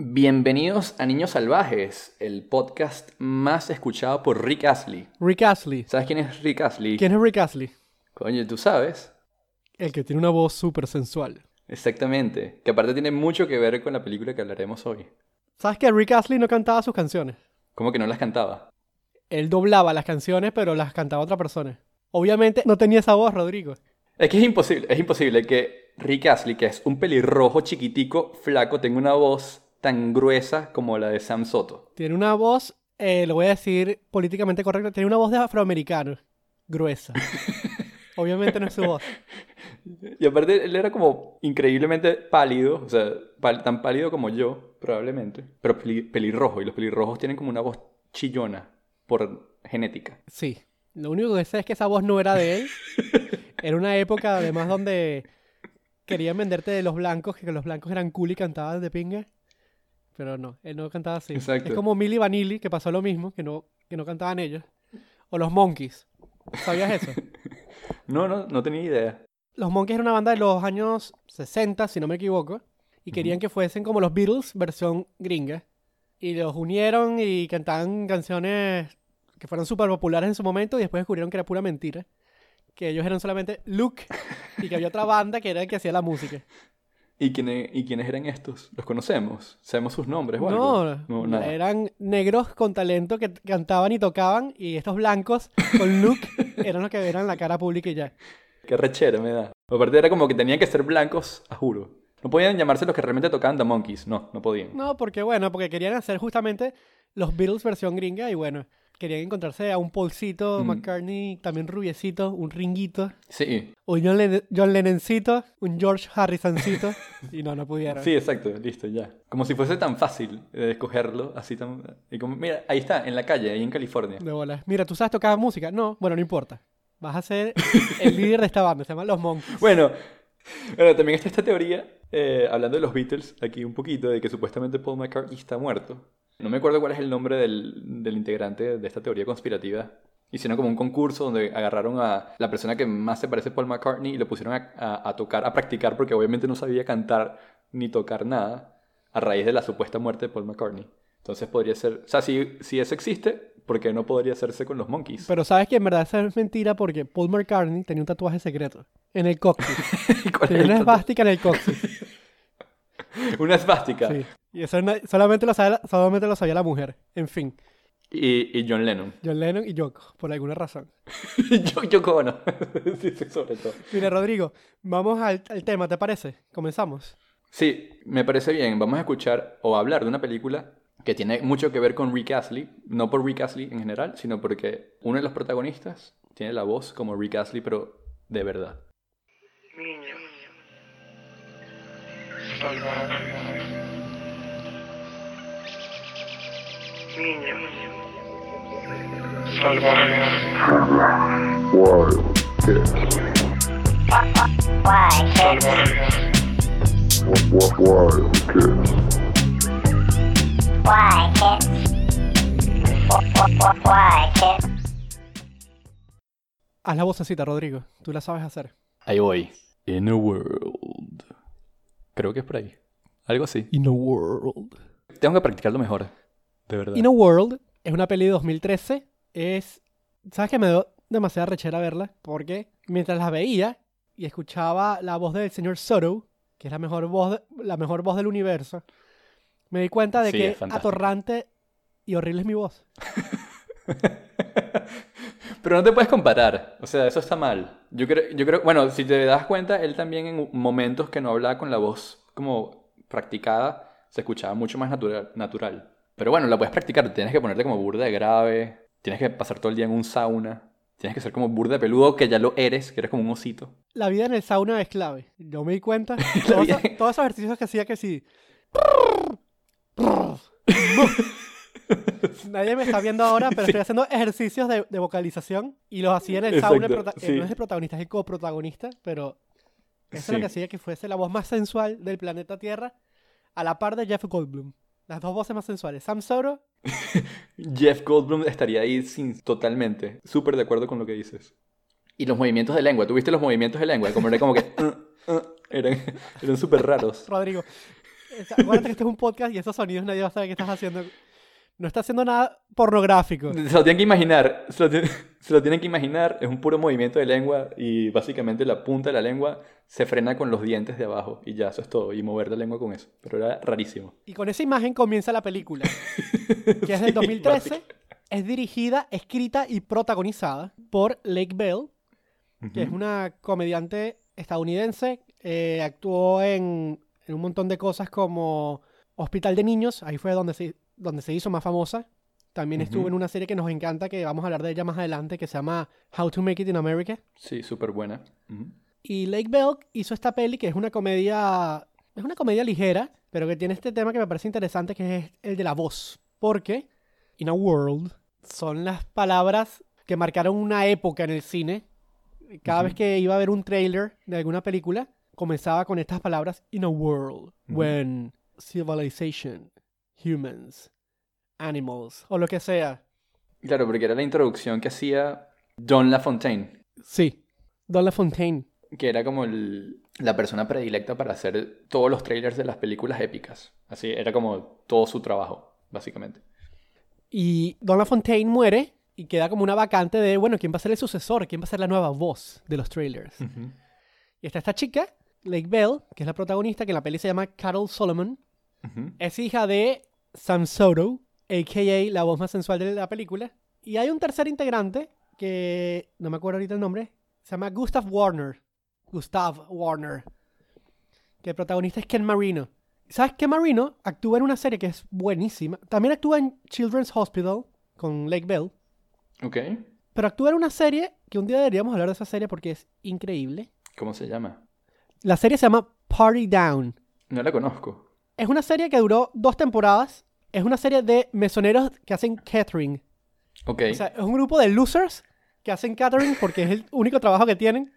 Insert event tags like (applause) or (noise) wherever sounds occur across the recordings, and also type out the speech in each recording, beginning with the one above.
Bienvenidos a Niños Salvajes, el podcast más escuchado por Rick Astley. Rick Astley. ¿Sabes quién es Rick Astley? ¿Quién es Rick Astley? Coño, tú sabes. El que tiene una voz súper sensual. Exactamente. Que aparte tiene mucho que ver con la película que hablaremos hoy. ¿Sabes que Rick Astley no cantaba sus canciones? ¿Cómo que no las cantaba? Él doblaba las canciones, pero las cantaba otra persona. Obviamente no tenía esa voz, Rodrigo. Es que es imposible, es imposible que Rick Astley, que es un pelirrojo chiquitico, flaco, tenga una voz tan gruesa como la de Sam Soto. Tiene una voz, eh, lo voy a decir políticamente correcto, tiene una voz de afroamericano. Gruesa. (laughs) Obviamente no es su voz. Y aparte él era como increíblemente pálido, o sea, pal- tan pálido como yo, probablemente, pero peli- pelirrojo, y los pelirrojos tienen como una voz chillona por genética. Sí. Lo único que sé es que esa voz no era de él. (laughs) Era una época, además, donde querían venderte de los blancos, que los blancos eran cool y cantaban de pinga. Pero no, él no cantaba así. Exacto. Es como Milli Vanilli, que pasó lo mismo, que no, que no cantaban ellos. O los Monkeys. ¿Sabías eso? (laughs) No, no, no tenía idea. Los Monkeys era una banda de los años 60, si no me equivoco. Y querían que fuesen como los Beatles, versión gringa. Y los unieron y cantaban canciones que fueron súper populares en su momento y después descubrieron que era pura mentira. Que ellos eran solamente Luke y que había otra banda que era el que hacía la música. ¿Y quiénes, ¿Y quiénes eran estos? ¿Los conocemos? ¿Sabemos sus nombres o No, algo? No, nada. eran negros con talento que cantaban y tocaban y estos blancos con Luke (laughs) eran los que eran la cara pública y ya. Qué rechera me da. Aparte era como que tenían que ser blancos, a juro. No podían llamarse los que realmente tocaban The Monkeys. No, no podían. No, porque bueno, porque querían hacer justamente los Beatles versión gringa y bueno, querían encontrarse a un Paulcito Mm. McCartney, también rubiecito, un Ringuito, Sí, un John, Len- John Lennoncito, un George Harrisoncito (laughs) y no, no pudieron. sí, exacto, listo, ya. Como si fuese tan fácil de escogerlo, así tan... Y como, mira, ahí está, en la calle, ahí en California. De bolas. Mira, ¿tú sabes tocar música? No, bueno, no importa. Vas a ser el líder de esta banda, se llama Los Monkeys. (laughs) Bueno, bueno, también está esta teoría, eh, hablando de los Beatles, aquí un poquito, de que supuestamente Paul McCartney está muerto. No me acuerdo cuál es el nombre del, del integrante de esta teoría conspirativa. Hicieron como un concurso donde agarraron a la persona que más se parece a Paul McCartney y lo pusieron a, a- a tocar, a practicar, porque obviamente no sabía cantar ni tocar nada a raíz de la supuesta muerte de Paul McCartney. Entonces podría ser, o sea, si, si eso existe, ¿por qué no podría hacerse con los Monkeys? Pero sabes que en verdad eso es mentira porque Paul McCartney tenía un tatuaje secreto en el coxis. (laughs) ¿Cuál es Tenía una esvástica en el coxis. (laughs) (laughs) Una esvástica. Sí. Y eso solamente, lo sabe, solamente lo sabía la mujer. En fin, Y, y John Lennon. John Lennon y Yoko, por alguna razón. (laughs) yo, yo cómo no. sí, sí, sobre todo. Mira, Rodrigo, vamos al, al tema, ¿te parece? Comenzamos. Sí, me parece bien. Vamos a escuchar o hablar de una película que tiene mucho que ver con Rick Astley. No por Rick Astley en general, sino porque uno de los protagonistas tiene la voz como Rick Astley, pero de verdad. Niño. Salvaje. Niño. Salvaje. Wild Kids. Wild, wild Kids. Why, kids? Why, kids? Haz la vocecita, Rodrigo. Tú la sabes hacer. Ahí voy. In a world. Creo que es por ahí. Algo así. In a World. Tengo que practicarlo mejor. De verdad. In a World es una peli de 2013. Es. ¿Sabes que me dio demasiada rechera verla? Porque mientras la veía y escuchaba la voz del señor Soto, que es la mejor voz, de- la mejor voz del universo, me di cuenta de Sí, que atorrante y horrible es mi voz. (laughs) Pero no te puedes comparar. O sea, eso está mal. Yo creo, yo creo, bueno, si te das cuenta, él también en momentos que no hablaba con la voz como practicada, se escuchaba mucho más natural. natural. Pero bueno, la puedes practicar. Tienes que ponerte como burda de grave. Tienes que pasar todo el día en un sauna. Tienes que ser como burda de peludo, que ya lo eres, que eres como un osito. La vida en el sauna es clave. Yo me di cuenta. (laughs) Todos, vida- todos esos ejercicios que hacía que sí. (laughs) (laughs) Nadie me está viendo ahora, pero estoy haciendo ejercicios de, de vocalización y los hacía en el sauna. sí. No es el protagonista, es el coprotagonista, pero eso es lo Sí. que hacía que fuese la voz más sensual del planeta Tierra a la par de Jeff Goldblum. Las dos voces más sensuales. Sam Soro, (laughs) Jeff Goldblum estaría ahí sin, totalmente. Súper de acuerdo con lo que dices. Y los movimientos de lengua. ¿Tuviste los movimientos de lengua? Como era como que... (laughs) uh, uh, eran eran súper raros. Rodrigo. acuérdate que este es un podcast y esos sonidos nadie va a saber qué estás haciendo. No está haciendo nada pornográfico. Se lo tienen que imaginar, se lo, tienen- (laughs) se lo tienen que imaginar, es un puro movimiento de lengua y básicamente la punta de la lengua se frena con los dientes de abajo y ya, eso es todo, y mover la lengua con eso, pero era rarísimo. Y con esa imagen comienza la película, (laughs) que es del Sí, 2013. básica- Es dirigida, escrita y protagonizada por Lake Bell, que es una comediante estadounidense. eh, actuó en, en un montón de cosas como Hospital de Niños, ahí fue donde se, donde se hizo más famosa. También estuvo en una serie que nos encanta, que vamos a hablar de ella más adelante, que se llama How to Make It in America. Sí, súper buena. Y Lake Bell hizo esta peli que es una comedia. Es una comedia ligera, pero que tiene este tema que me parece interesante, que es el de la voz. Porque, in a world, son las palabras que marcaron una época en el cine. Cada vez que iba a ver un trailer de alguna película, comenzaba con estas palabras: In a world, when civilization, humans, animals, o lo que sea. Claro, porque era la introducción que hacía John LaFontaine, Sí, Don LaFontaine. que era como el- la persona predilecta para hacer todos los trailers de las películas épicas. Así, era como todo su trabajo, básicamente. Y Don LaFontaine muere y queda como una vacante de, bueno, ¿quién va a ser el sucesor? ¿Quién va a ser la nueva voz de los trailers? Y está esta chica, Lake Bell, que es la protagonista, que en la peli se llama Carol Solomon. Es hija de Sam Soto, a.k.a. la voz más sensual de la película. Y hay un tercer integrante, que no me acuerdo ahorita el nombre, se llama Gustav Warner. Gustav Warner. Que el protagonista es Ken Marino. ¿Sabes Ken Marino? Actúa en una serie que es buenísima. También actúa en Children's Hospital con Lake Bell. Ok. Pero actúa en una serie que un día deberíamos hablar de esa serie porque es increíble. ¿Cómo se llama? La serie se llama Party Down. No la conozco. Es una serie que duró dos temporadas. Es una serie de mesoneros que hacen catering. Ok. O sea, es un grupo de losers que hacen catering porque es el (laughs) único trabajo que tienen.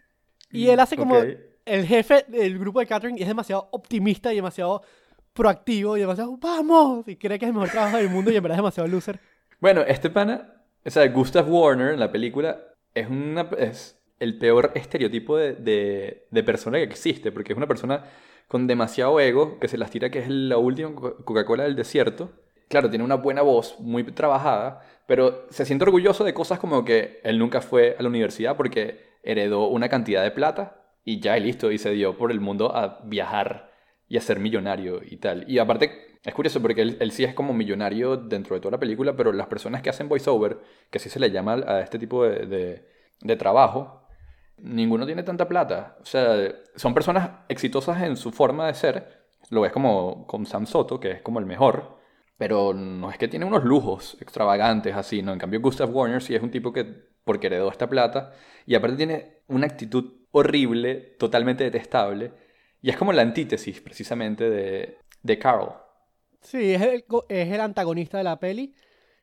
Y él hace como Ok. el jefe del grupo de catering y es demasiado optimista y demasiado proactivo y demasiado ¡vamos! Y cree que es el mejor trabajo del mundo y en verdad es demasiado loser. Bueno, este pana, o sea, Gustav Warner en la película es, una, es el peor estereotipo de, de, de persona que existe, porque es una persona con demasiado ego, que se las tira que es la última Co- Coca-Cola del desierto. Claro, tiene una buena voz, muy trabajada, pero se siente orgulloso de cosas como que él nunca fue a la universidad porque heredó una cantidad de plata y ya y listo, y se dio por el mundo a viajar y a ser millonario y tal. Y aparte, es curioso porque él, él sí es como millonario dentro de toda la película, pero las personas que hacen voiceover, que así se le llama a este tipo de, de- de trabajo, ninguno tiene tanta plata. O sea, son personas exitosas en su forma de ser. Lo ves como con Sam Soto, que es como el mejor. Pero no es que tiene unos lujos extravagantes así, ¿no? En cambio, Gustav Warner sí es un tipo que, porque heredó esta plata, y aparte tiene una actitud horrible, totalmente detestable, y es como la antítesis precisamente de, de Carl. Sí, es el, es el antagonista de la peli.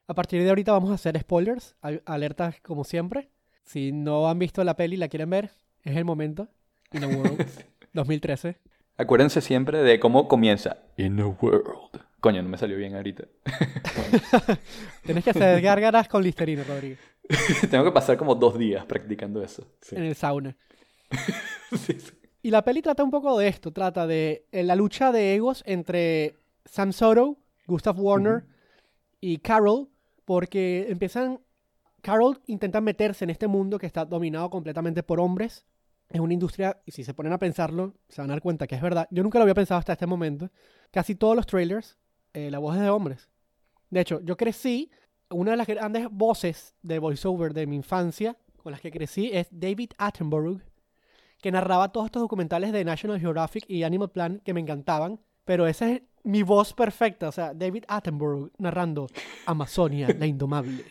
A partir de ahorita vamos a hacer spoilers, alertas como siempre. Si no han visto la peli y la quieren ver, es el momento. In a World, (laughs) 2013. Acuérdense siempre de cómo comienza. In a world. Coño, no me salió bien ahorita. (laughs) Tienes que hacer gárgaras con Listerino, Rodrigo, (laughs) Tengo que pasar como dos días practicando eso. Sí. en el sauna. (laughs) Sí, sí. Y la peli trata un poco de esto, trata de eh, la lucha de egos entre Sam Soto, Gustav Warner y Carol, porque empiezan, Carol intenta meterse en este mundo que está dominado completamente por hombres. Es una industria, y si se ponen a pensarlo, se van a dar cuenta que es verdad. Yo nunca lo había pensado hasta este momento. Casi todos los trailers, eh, la voz es de hombres. De hecho, yo crecí, una de las grandes voces de voiceover de mi infancia, con las que crecí, es David Attenborough, que narraba todos estos documentales de National Geographic y Animal Planet que me encantaban. Pero esa es mi voz perfecta, o sea, David Attenborough narrando Amazonia, la indomable.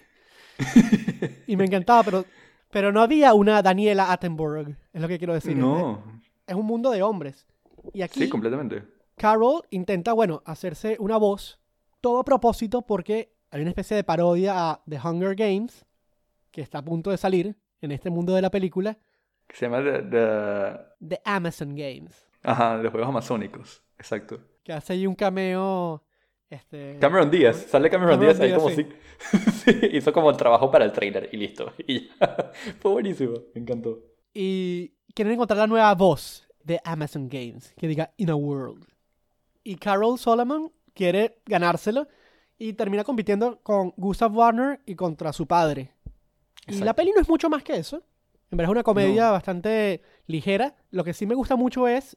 Y me encantaba, pero, pero no había una Daniela Attenborough, es lo que quiero decir. No. Es, es un mundo de hombres. Y aquí Sí, completamente. Carol intenta, bueno, hacerse una voz, todo a propósito porque hay una especie de parodia a The Hunger Games, que está a punto de salir en este mundo de la película, Se llama The, The- The Amazon Games. Ajá, de juegos amazónicos. Exacto. Que hace ahí un cameo. Este, Cameron Díaz. Sale Cameron, Cameron Díaz ahí como sí. si... (laughs) sí, hizo como el trabajo para el trailer y listo. Y ya. (laughs) Fue buenísimo. Me encantó. Y quieren encontrar la nueva voz de Amazon Games, que diga In a World. Y Carol Solomon quiere ganárselo y termina compitiendo con Gustav Warner y contra su padre. Y la peli no es mucho más que eso. En verdad es una comedia No. bastante ligera. Lo que sí me gusta mucho es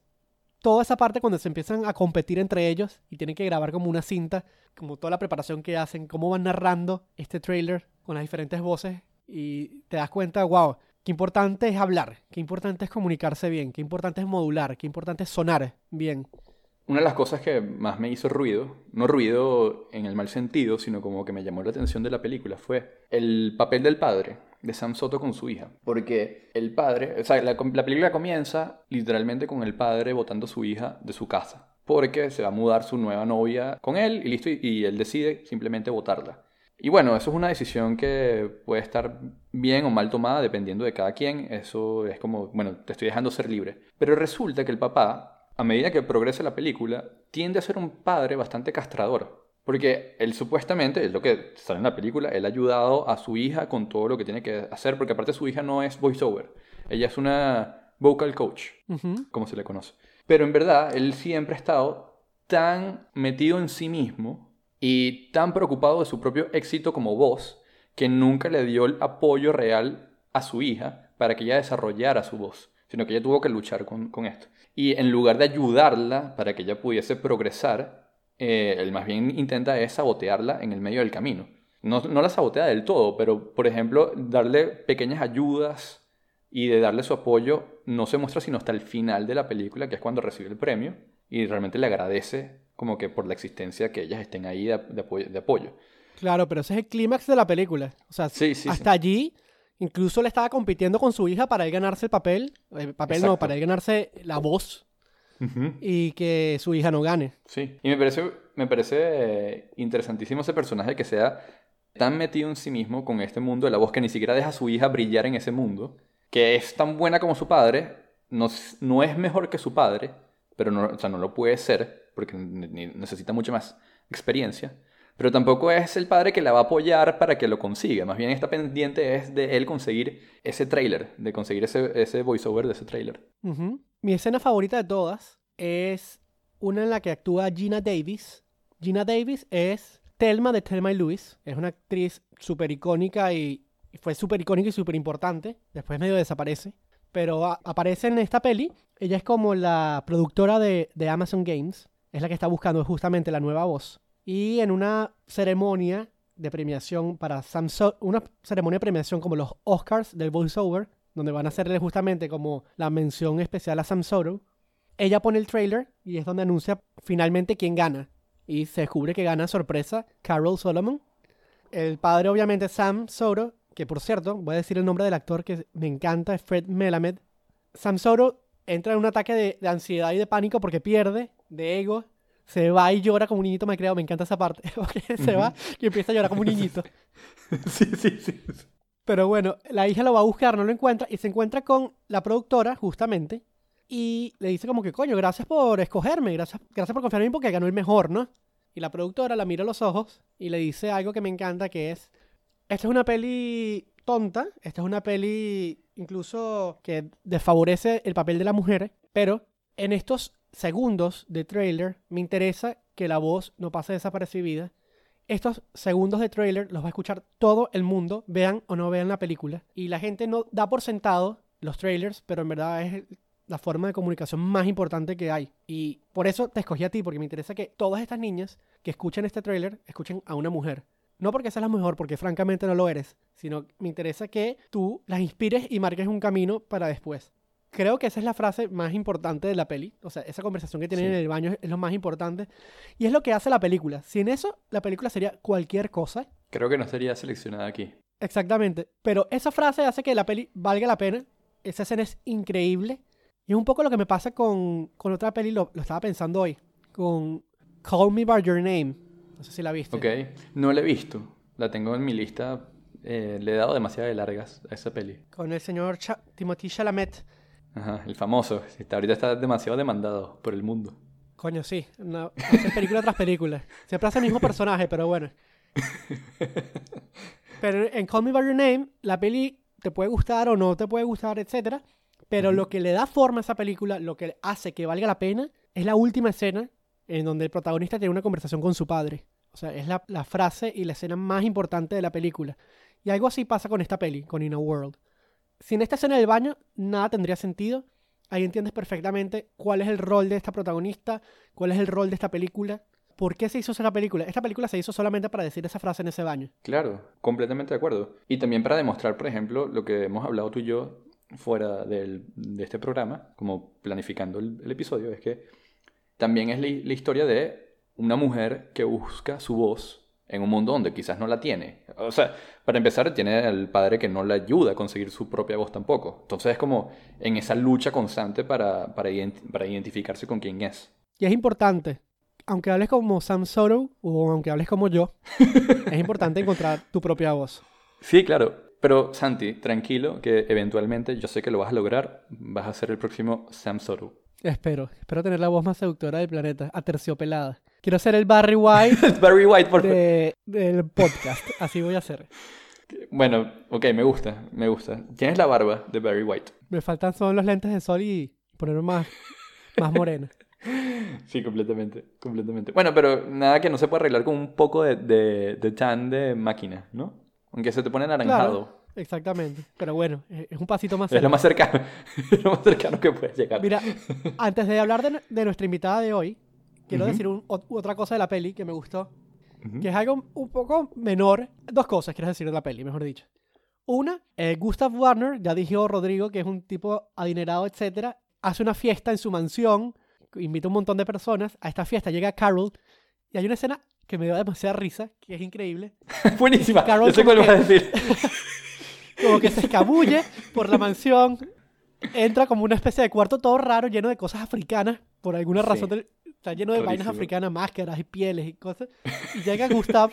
toda esa parte cuando se empiezan a competir entre ellos y tienen que grabar como una cinta, como toda la preparación que hacen, cómo van narrando este trailer con las diferentes voces y te das cuenta, wow, qué importante es hablar, qué importante es comunicarse bien, qué importante es modular, qué importante es sonar bien. Una de las cosas que más me hizo ruido, no ruido en el mal sentido, sino como que me llamó la atención de la película, fue el papel del padre, de Sam Soto con su hija. Porque el padre, o sea, la, la película comienza literalmente con el padre botando a su hija de su casa. Porque se va a mudar su nueva novia con él y listo, y, y él decide simplemente votarla. Y bueno, eso es una decisión que puede estar bien o mal tomada dependiendo de cada quien. Eso es como, bueno, te estoy dejando ser libre. Pero resulta que el papá a medida que progresa la película, tiende a ser un padre bastante castrador. Porque él supuestamente, es lo que sale en la película, él ha ayudado a su hija con todo lo que tiene que hacer, porque aparte su hija no es voiceover, ella es una vocal coach, como se le conoce. Pero en verdad, él siempre ha estado tan metido en sí mismo y tan preocupado de su propio éxito como voz, que nunca le dio el apoyo real a su hija para que ella desarrollara su voz, sino que ella tuvo que luchar con, con esto. Y en lugar de ayudarla para que ella pudiese progresar, eh, él más bien intenta es sabotearla en el medio del camino. No, no la sabotea del todo, pero por ejemplo, darle pequeñas ayudas y de darle su apoyo no se muestra sino hasta el final de la película, que es cuando recibe el premio, y realmente le agradece como que por la existencia que ellas estén ahí de, de apoyo, de apoyo. Claro, pero ese es el clímax de la película. O sea, Sí, sí, sí. hasta allí, incluso le estaba compitiendo con su hija para él ganarse el papel. El papel no, para él ganarse la voz y que su hija no gane. Sí, y me parece, me parece eh, interesantísimo ese personaje que sea tan metido en sí mismo con este mundo de la voz que ni siquiera deja a su hija brillar en ese mundo, que es tan buena como su padre, no, no es mejor que su padre, pero no, o sea, no lo puede ser porque necesita mucha más experiencia, pero tampoco es el padre que la va a apoyar para que lo consiga, más bien está pendiente es de él conseguir ese trailer, de conseguir ese, ese voiceover de ese trailer. Mi escena favorita de todas es una en la que actúa Gina Davis. Gina Davis es Thelma de Thelma y Louise. Es una actriz súper icónica y fue súper icónica y súper importante. Después medio desaparece. Pero aparece en esta peli. Ella es como la productora de, de Amazon Games. Es la que está buscando justamente la nueva voz. Y en una ceremonia de premiación para Sam So- una ceremonia de premiación como los Oscars del voiceover, donde van a hacerle justamente como la mención especial a Sam Soto, ella pone el trailer y es donde anuncia finalmente quién gana. Y se descubre que gana sorpresa Carol Solomon. El padre, obviamente, Sam Soto, que por cierto, voy a decir el nombre del actor que me encanta, es Fred Melamed. Sam Soto entra en un ataque de, de ansiedad y de pánico porque pierde, de ego. Se va y llora como un niñito, me creo, me encanta esa parte. (laughs) se va y empieza a llorar como un niñito. (laughs) sí, sí, sí. Pero bueno, la hija lo va a buscar, no lo encuentra y se encuentra con la productora, justamente, y le dice como que, coño, gracias por escogerme, gracias, gracias por confiar en mí porque ganó el mejor, ¿no? Y la productora la mira a los ojos y le dice algo que me encanta, que es, esta es una peli tonta, esta es una peli incluso que desfavorece el papel de la mujer, pero en estos segundos de trailer me interesa que la voz no pase desapercibida estos segundos de trailer los va a escuchar todo el mundo, vean o no vean la película. Y la gente no da por sentado los trailers, pero en verdad es la forma de comunicación más importante que hay. Y por eso te escogí a ti, porque me interesa que todas estas niñas que escuchen este trailer escuchen a una mujer. No porque seas la mejor, porque francamente no lo eres, sino me interesa que tú las inspires y marques un camino para después. Creo que esa es la frase más importante de la peli. O sea, esa conversación que tienen Sí. en el baño es lo más importante. Y es lo que hace la película. Sin eso, la película sería cualquier cosa. Creo que no sería seleccionada aquí. Exactamente. Pero esa frase hace que la peli valga la pena. Esa escena es increíble. Y es un poco lo que me pasa con, con otra peli, lo, lo estaba pensando hoy. Con Call Me By Your Name. No sé si la viste. Ok, no la he visto. La tengo en mi lista. eh, le he dado demasiado de largas a esa peli. Con el señor Cha- Timothy Chalamet. Ajá, el famoso. Está, ahorita está demasiado demandado por el mundo. Coño, sí. No, hace película tras película. Siempre hace el mismo personaje, pero bueno. (laughs) Pero en Call Me By Your Name, la peli te puede gustar o no te puede gustar, etcétera. Pero lo que le da forma a esa película, lo que hace que valga la pena, es la última escena en donde el protagonista tiene una conversación con su padre. O sea, es la, la frase y la escena más importante de la película. Y algo así pasa con esta peli, con In a World. Si en esta escena del baño nada tendría sentido, ahí entiendes perfectamente cuál es el rol de esta protagonista, cuál es el rol de esta película, por qué se hizo esa película. Esta película se hizo solamente para decir esa frase en ese baño. Claro, completamente de acuerdo. Y también para demostrar, por ejemplo, lo que hemos hablado tú y yo fuera del- de este programa, como planificando el, episodio, es que también es la historia de una mujer que busca su voz en un mundo donde quizás no la tiene. O sea, para empezar, tiene al padre que no le ayuda a conseguir su propia voz tampoco. Entonces es como en esa lucha constante para, para, ident- para identificarse con quién es. Y es importante, aunque hables como Sam Sorrow o aunque hables como yo, es importante (laughs) encontrar tu propia voz. Sí, claro. Pero Santi, tranquilo, que eventualmente yo sé que lo vas a lograr. Vas a ser el próximo Sam Soru. Espero, espero tener la voz más seductora del planeta, aterciopelada. Quiero ser el Barry White (laughs) Barry White, por favor. de- del podcast, así voy a ser. Bueno, ok, me gusta, me gusta. Tienes la barba de Barry White. Me faltan son los lentes de sol y ponerme más, más morena. (laughs) Sí, completamente, completamente. Bueno, pero nada que no se pueda arreglar con un poco de, de, de tan de máquina, ¿no? Aunque se te pone anaranjado. Claro, exactamente. Pero bueno, es es un pasito más Es lo más cercano, (laughs) es lo más cercano que puedes llegar. Mira, antes de hablar de, de nuestra invitada de hoy, quiero Ujú. decir un- ot- otra cosa de la peli que me gustó, Ujú. que es algo un poco menor. Dos cosas quiero decir de la peli, mejor dicho. Una, eh, Gustav Warner, ya dijo Rodrigo, que es un tipo adinerado, etcétera, hace una fiesta en su mansión, invita a un montón de personas. A esta fiesta llega Carol y hay una escena que me dio demasiada risa, que es increíble. (laughs) Buenísima, Carol yo sé cuál vas a decir. (laughs) como que se escabulle por la mansión, entra como una especie de cuarto todo raro, lleno de cosas africanas, por alguna Sí. razón, del- está lleno de vainas africanas, máscaras y pieles y cosas, y llega Gustav,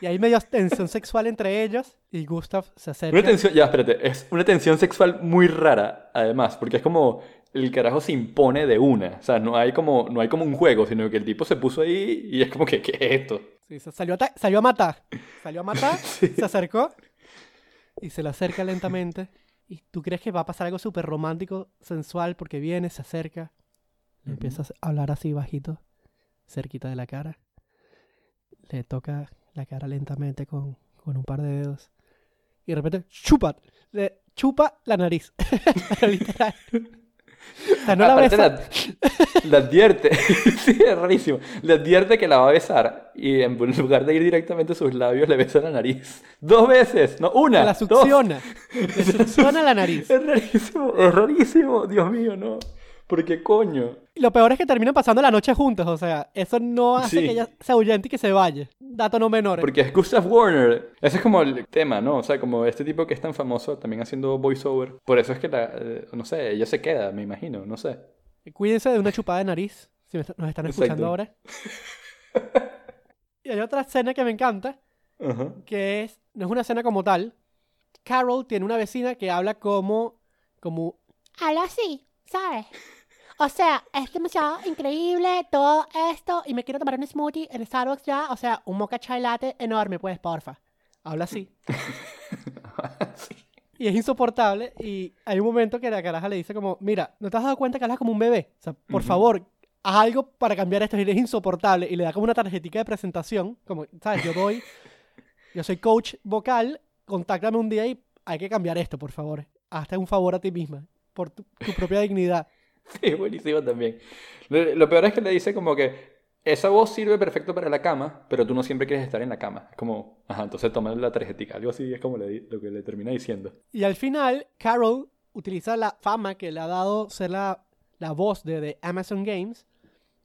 y hay medio tensión sexual entre ellos, y Gustav se acerca. Una tensión, ya, espérate, es una tensión sexual muy rara, además, porque es como el carajo se impone de una. O sea, no hay como, no hay como un juego, sino que el tipo se puso ahí y es como que, ¿qué es esto? Sí, salió, a salió a matar, salió a matar, (laughs) se acercó, y se le acerca lentamente, y tú crees que va a pasar algo súper romántico, sensual, porque viene, se acerca, le empieza a hablar así bajito, cerquita de la cara. Le toca la cara lentamente con, con un par de dedos. Y de repente, chupa, le chupa la nariz. (laughs) Literal. O sea, no la besa. la, la advierte, (laughs) sí, es rarísimo. Le advierte que la va a besar y en lugar de ir directamente a sus labios, le besa la nariz. Dos veces, no una. La dos. succiona. Le (laughs) succiona la nariz. Es rarísimo, es rarísimo, Dios mío, no. ¿Por qué coño? Lo peor es que terminan pasando la noche juntos. O sea, eso no hace Sí. que ella se ahuyente y que se vaya. Dato no menor. Porque es Gustav Warner. Ese es como el tema, ¿no? O sea, como este tipo que es tan famoso también haciendo voiceover. Por eso es que, la, eh, no sé, ella se queda, me imagino, no sé. Cuídense de una chupada de nariz, si me est- nos están escuchando Exacto. ahora. (laughs) y hay otra escena que me encanta, que es, no es una escena como tal. Carol tiene una vecina que habla como, como, Habla así, ¿sabes? O sea, es demasiado increíble todo esto y me quiero tomar un smoothie en Starbucks ya. O sea, un mocha chai latte enorme, pues, porfa. habla así. (laughs) Y es insoportable y hay un momento que la caraja le dice como, mira, ¿no te has dado cuenta que hablas como un bebé? O sea, por favor, haz algo para cambiar esto y es insoportable. Y le da como una tarjetita de presentación, como, ¿sabes? Yo doy, yo soy coach vocal, contáctame un día y hay que cambiar esto, por favor. Hazte un favor a ti misma, por tu, tu propia dignidad. (laughs) Sí, buenísimo también. Lo, peor es que le dice como que esa voz sirve perfecto para la cama, pero tú no siempre quieres estar en la cama. Es como, ajá, entonces toma la tarjetica. Algo así es como lo que le termina diciendo. Y al final, Carol utiliza la fama que le ha dado ser la, la voz de, de Amazon Games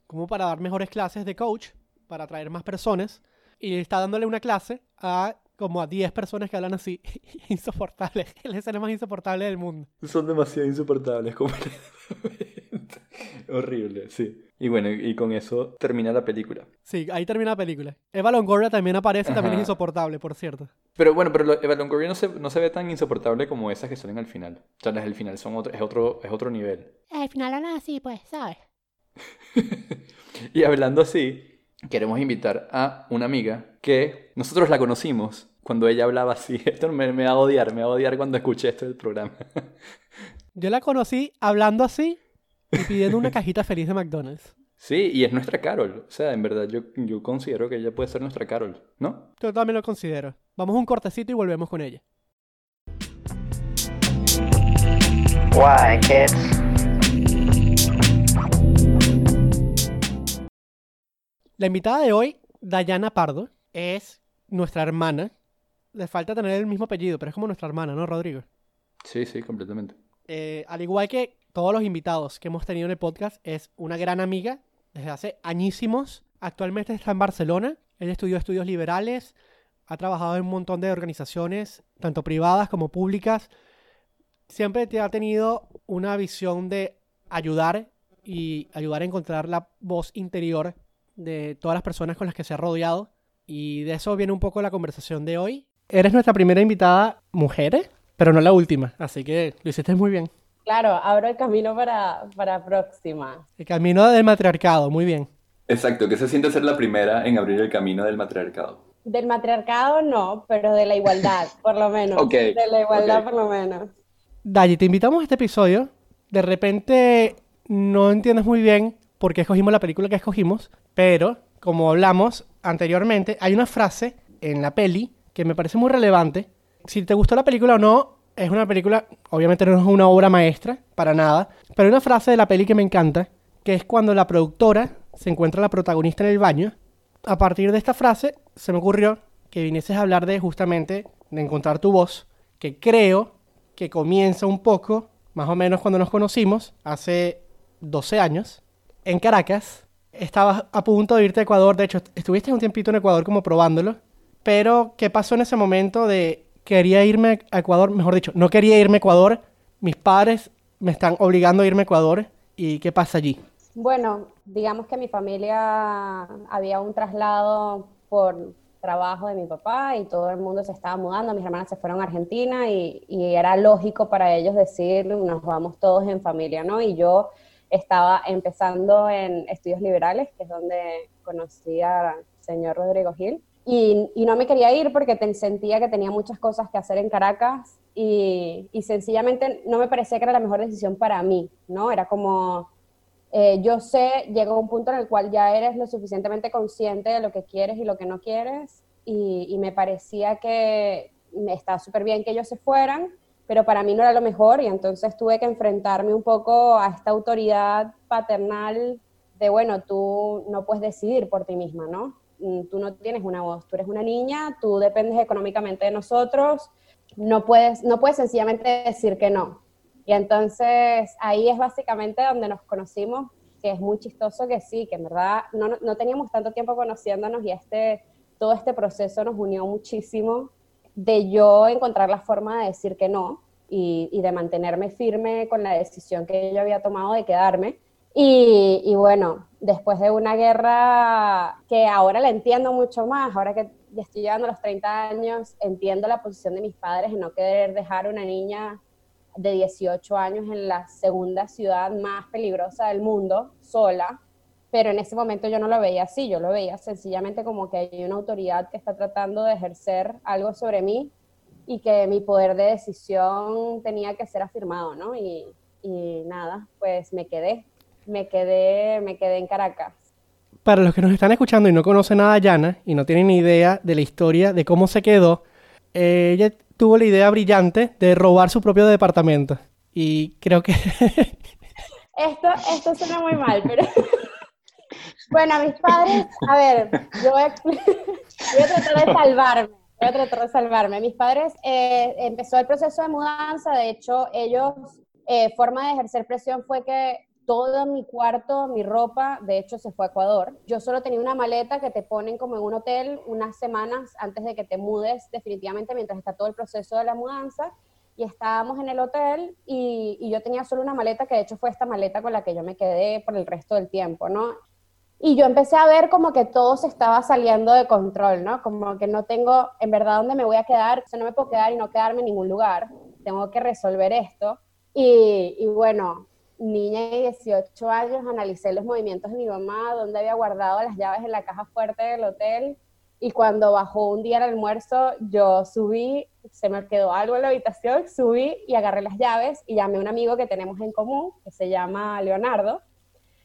como para dar mejores clases de coach, para atraer más personas. Y está dándole una clase a como a 10 personas que hablan así. (laughs) insoportable. Es la (laughs) escena más insoportable del mundo. Son demasiado insoportables, completamente. (laughs) Horrible, sí. Y bueno, y con eso termina la película. Sí, ahí termina la película. Eva Longoria también aparece, también es insoportable, por cierto. Pero bueno, pero lo- Eva Longoria no se, no se ve tan insoportable como esas que salen al final. O sea, las del final son otro, es, otro, es otro nivel. Al final hablan así, pues, ¿sabes? Y hablando así, queremos invitar a una amiga que nosotros la conocimos cuando ella hablaba así. (laughs) Esto me, me va a odiar, me va a odiar cuando escuché esto del programa. (laughs) Yo la conocí hablando así y pidiendo una cajita feliz de McDonald's. Sí, y es nuestra Carol. O sea, en verdad yo, yo considero que ella puede ser nuestra Carol, ¿no? Yo también lo considero. Vamos a un cortecito y volvemos con ella. Why, kids? La invitada de hoy, Dayana Pardo, es nuestra hermana. Le falta tener el mismo apellido, pero es como nuestra hermana, ¿no, Rodrigo? Sí, sí, completamente. Eh, al igual que todos los invitados que hemos tenido en el podcast, es una gran amiga desde hace añísimos. Actualmente está en Barcelona. Ella estudió estudios liberales, ha trabajado en un montón de organizaciones, tanto privadas como públicas. Siempre te ha tenido una visión de ayudar y ayudar a encontrar la voz interior de todas las personas con las que se ha rodeado. Y de eso viene un poco la conversación de hoy. Eres nuestra primera invitada mujer, pero no la última, así que lo hiciste muy bien. Claro, abro el camino para, para próxima. El camino del matriarcado, muy bien. Exacto, ¿qué se siente ser la primera en abrir el camino del matriarcado? Del matriarcado no, pero de la igualdad, (laughs) por lo menos. Ok, De la igualdad, ok. por lo menos. Dayi, te invitamos a este episodio. De repente no entiendes muy bien por qué escogimos la película que escogimos, pero como hablamos anteriormente, hay una frase en la peli que me parece muy relevante. Si te gustó la película o no, es una película, obviamente no es una obra maestra, para nada, pero hay una frase de la peli que me encanta, que es cuando la productora se encuentra la protagonista en el baño. A partir de esta frase se me ocurrió que vinieses a hablar de justamente de encontrar tu voz, que creo que comienza un poco, más o menos cuando nos conocimos, hace 12 años, en Caracas. Estabas a punto de irte a Ecuador, de hecho, estuviste un tiempito en Ecuador como probándolo, pero ¿qué pasó en ese momento de quería irme a Ecuador? Mejor dicho, no quería irme a Ecuador, mis padres me están obligando a irme a Ecuador, ¿y qué pasa allí? Bueno, digamos que mi familia había un traslado por trabajo de mi papá y todo el mundo se estaba mudando, mis hermanas se fueron a Argentina y, y era lógico para ellos decir, nos vamos todos en familia, ¿no? Y yo estaba empezando en estudios liberales, que es donde conocí al señor Rodrigo Gil, y, no me quería ir porque sentía que tenía muchas cosas que hacer en Caracas y, sencillamente no me parecía que era la mejor decisión para mí, ¿no? Era como, eh, yo sé, llega un punto en el cual ya eres lo suficientemente consciente de lo que quieres y lo que no quieres, y, me parecía que estaba súper bien que ellos se fueran, pero para mí no era lo mejor, y entonces tuve que enfrentarme un poco a esta autoridad paternal de, bueno, tú no puedes decidir por ti misma, ¿no? Mm, Tú no tienes una voz, tú eres una niña, tú dependes económicamente de nosotros, no puedes, no puedes sencillamente decir que no. Y entonces ahí es básicamente donde nos conocimos, que es muy chistoso que sí, que en verdad no, no teníamos tanto tiempo conociéndonos y este, todo este proceso nos unió muchísimo de yo encontrar la forma de decir que no y, y de mantenerme firme con la decisión que yo había tomado de quedarme. Y, bueno, después de una guerra que ahora la entiendo mucho más, ahora que ya estoy llegando a los 30 años, entiendo la posición de mis padres en no querer dejar a una niña de 18 años en la segunda ciudad más peligrosa del mundo, sola, pero en ese momento yo no lo veía así, yo lo veía sencillamente como que hay una autoridad que está tratando de ejercer algo sobre mí y que mi poder de decisión tenía que ser afirmado, ¿no? Y nada, pues me quedé, me quedé, me quedé en Caracas. Para los que nos están escuchando y no conocen a Dayana y no tienen ni idea de la historia de cómo se quedó, eh, ella tuvo la idea brillante de robar su propio departamento. Y creo que (laughs) Esto, esto suena muy mal, pero... (laughs) bueno, mis padres, a ver, yo voy a, (laughs) voy a tratar de salvarme, voy a tratar de salvarme. Mis padres, eh, empezó el proceso de mudanza, de hecho, ellos, eh, forma de ejercer presión fue que todo mi cuarto, mi ropa, de hecho, se fue a Ecuador. Yo solo tenía una maleta que te ponen como en un hotel unas semanas antes de que te mudes definitivamente mientras está todo el proceso de la mudanza y estábamos en el hotel y, yo tenía solo una maleta, que de hecho fue esta maleta con la que yo me quedé por el resto del tiempo, ¿no? Y yo empecé a ver como que todo se estaba saliendo de control, ¿no? Como que no tengo en verdad dónde me voy a quedar, o sea, no me puedo quedar y no quedarme en ningún lugar, tengo que resolver esto. Y bueno, niña de 18 años, analicé los movimientos de mi mamá, dónde había guardado las llaves en la caja fuerte del hotel, y cuando bajó un día al almuerzo, yo subí, se me quedó algo en la habitación, subí y agarré las llaves y llamé a un amigo que tenemos en común, que se llama Leonardo,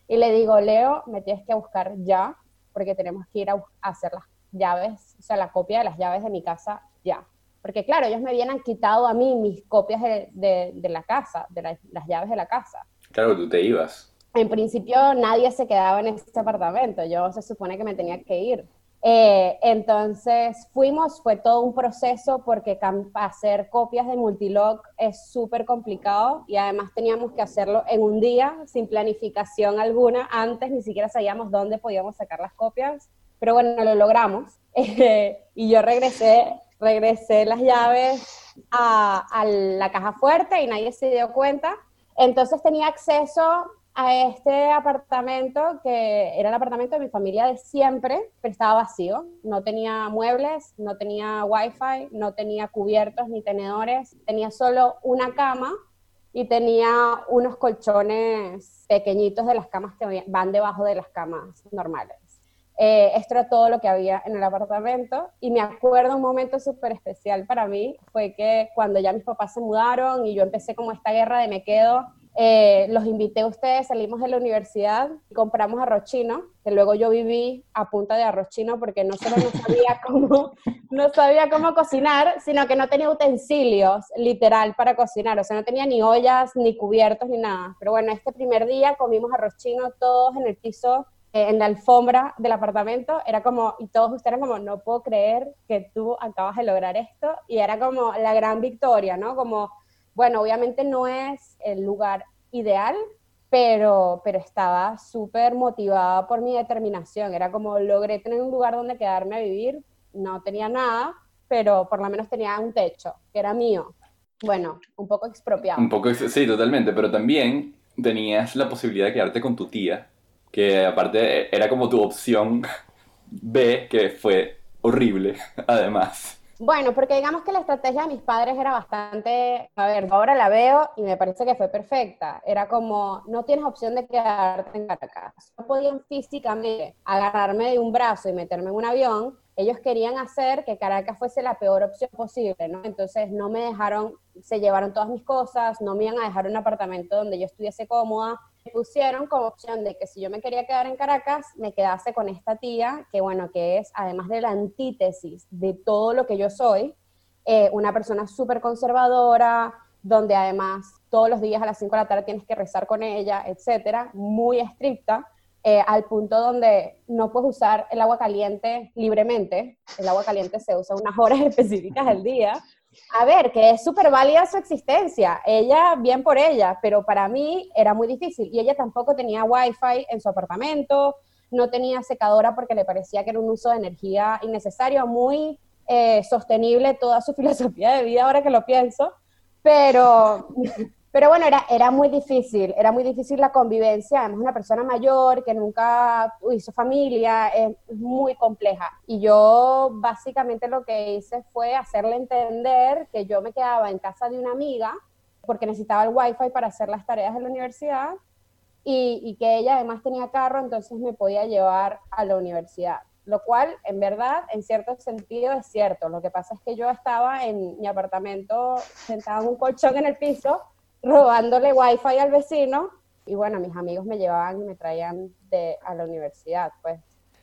y le digo, Leo, me tienes que buscar ya, porque tenemos que ir a, hacer las llaves, o sea, la copia de las llaves de mi casa ya. Porque claro, ellos me habían quitado a mí mis copias de, la casa, de la- las llaves de la casa. Claro, tú te ibas. En principio nadie se quedaba en este apartamento, yo se supone que me tenía que ir. Eh, entonces fuimos, fue todo un proceso porque hacer copias de multilock es súper complicado y además teníamos que hacerlo en un día sin planificación alguna. Antes ni siquiera sabíamos dónde podíamos sacar las copias, pero bueno, lo logramos. (laughs) Eh, y yo regresé, regresé las llaves a la caja fuerte y nadie se dio cuenta. Entonces tenía acceso a este apartamento que era el apartamento de mi familia de siempre, pero estaba vacío. No tenía muebles, no tenía wifi, no tenía cubiertos ni tenedores. Tenía solo una cama y tenía unos colchones pequeñitos de las camas que van debajo de las camas normales. Eh, esto era todo lo que había en el apartamento y me acuerdo un momento súper especial para mí, fue que cuando ya mis papás se mudaron y yo empecé como esta guerra de me quedo, eh, los invité a ustedes, salimos de la universidad y compramos arroz chino, que luego yo viví a punta de arroz chino porque no solo no sabía (laughs) cómo, no sabía cómo cocinar, sino que no tenía utensilios literal para cocinar, o sea, no tenía ni ollas, ni cubiertos, ni nada. Pero bueno, este primer día comimos arroz chino todos en el piso en la alfombra del apartamento, era como, y todos ustedes como, no puedo creer que tú acabas de lograr esto, y era como la gran victoria, ¿no? Como, bueno, obviamente no es el lugar ideal, pero, pero estaba súper motivada por mi determinación, era como, logré tener un lugar donde quedarme a vivir, no tenía nada, pero por lo menos tenía un techo, que era mío. Bueno, un poco expropiado. Un poco, sí, totalmente, pero también tenías la posibilidad de quedarte con tu tía, que aparte era como tu opción B, que fue horrible, (laughs) además. Bueno, porque digamos que la estrategia de mis padres era bastante, a ver, ahora la veo y me parece que fue perfecta. Era como, no tienes opción de quedarte en Caracas. No podían físicamente agarrarme de un brazo y meterme en un avión. Ellos querían hacer que Caracas fuese la peor opción posible, ¿no? Entonces no me dejaron, se llevaron todas mis cosas, no me iban a dejar un apartamento donde yo estuviese cómoda. Pusieron como opción de que si yo me quería quedar en Caracas, me quedase con esta tía, que bueno, que es además de la antítesis de todo lo que yo soy, eh, una persona súper conservadora, donde además todos los días a las 5 de la tarde tienes que rezar con ella, etcétera, muy estricta, eh, al punto donde no puedes usar el agua caliente libremente, el agua caliente se usa unas horas (laughs) específicas al día. A ver, que es súper válida su existencia, ella, bien por ella, pero para mí era muy difícil. Y ella tampoco tenía wifi en su apartamento, no tenía secadora porque le parecía que era un uso de energía innecesario, muy eh, sostenible toda su (laughs) filosofía de vida ahora que lo pienso, pero, pero bueno, era, era muy difícil, era muy difícil la convivencia, además una persona mayor que nunca hizo familia, es muy compleja. Y yo básicamente lo que hice fue hacerle entender que yo me quedaba en casa de una amiga porque necesitaba el wifi para hacer las tareas de la universidad y, y que ella además tenía carro, entonces me podía llevar a la universidad. Lo cual, en verdad, en cierto sentido es cierto. Lo que pasa es que yo estaba en mi apartamento sentada en un colchón en el piso, robándole wifi al vecino, y bueno, mis amigos me llevaban y me traían de, a la universidad, pues.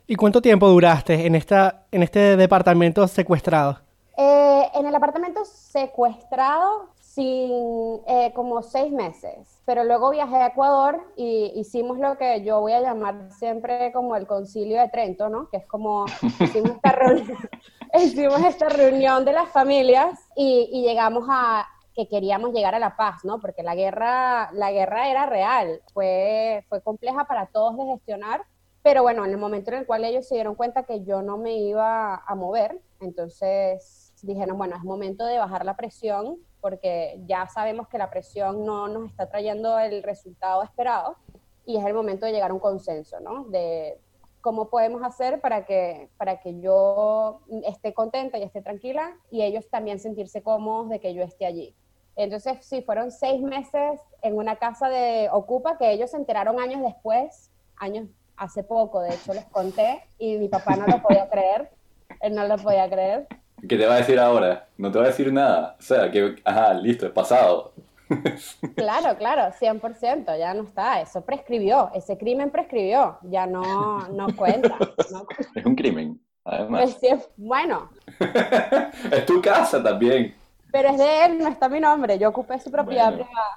¿Y cuánto tiempo duraste en, esta, en este departamento secuestrado? Eh, en el apartamento secuestrado, sin eh, como seis meses, pero luego viajé a Ecuador y hicimos lo que yo voy a llamar siempre como el concilio de Trento, ¿no? Que es como hicimos esta, reunión, (laughs) hicimos esta reunión de las familias y, y llegamos a que queríamos llegar a la paz, ¿no? Porque la guerra, la guerra era real, fue, fue compleja para todos de gestionar, pero bueno, en el momento en el cual ellos se dieron cuenta que yo no me iba a mover, entonces dijeron, bueno, es momento de bajar la presión, porque ya sabemos que la presión no nos está trayendo el resultado esperado, y es el momento de llegar a un consenso, ¿no? De cómo podemos hacer para que, para que yo esté contenta y esté tranquila, y ellos también sentirse cómodos de que yo esté allí. Entonces, sí, fueron seis meses en una casa de Ocupa, que ellos se enteraron años después, años hace poco, de hecho les conté, y mi papá no lo podía (laughs) creer, él no lo podía creer. ¿Qué te va a decir ahora? No te va a decir nada. O sea, que, ajá, listo, es pasado. (laughs) Claro, claro, 100%, ya no está, eso prescribió, ese crimen prescribió, ya no, no cuenta. no (laughs) Es un crimen, además. Pues bueno, es tu casa también. Pero es de él, no está mi nombre, yo ocupé su propiedad Bueno. privada.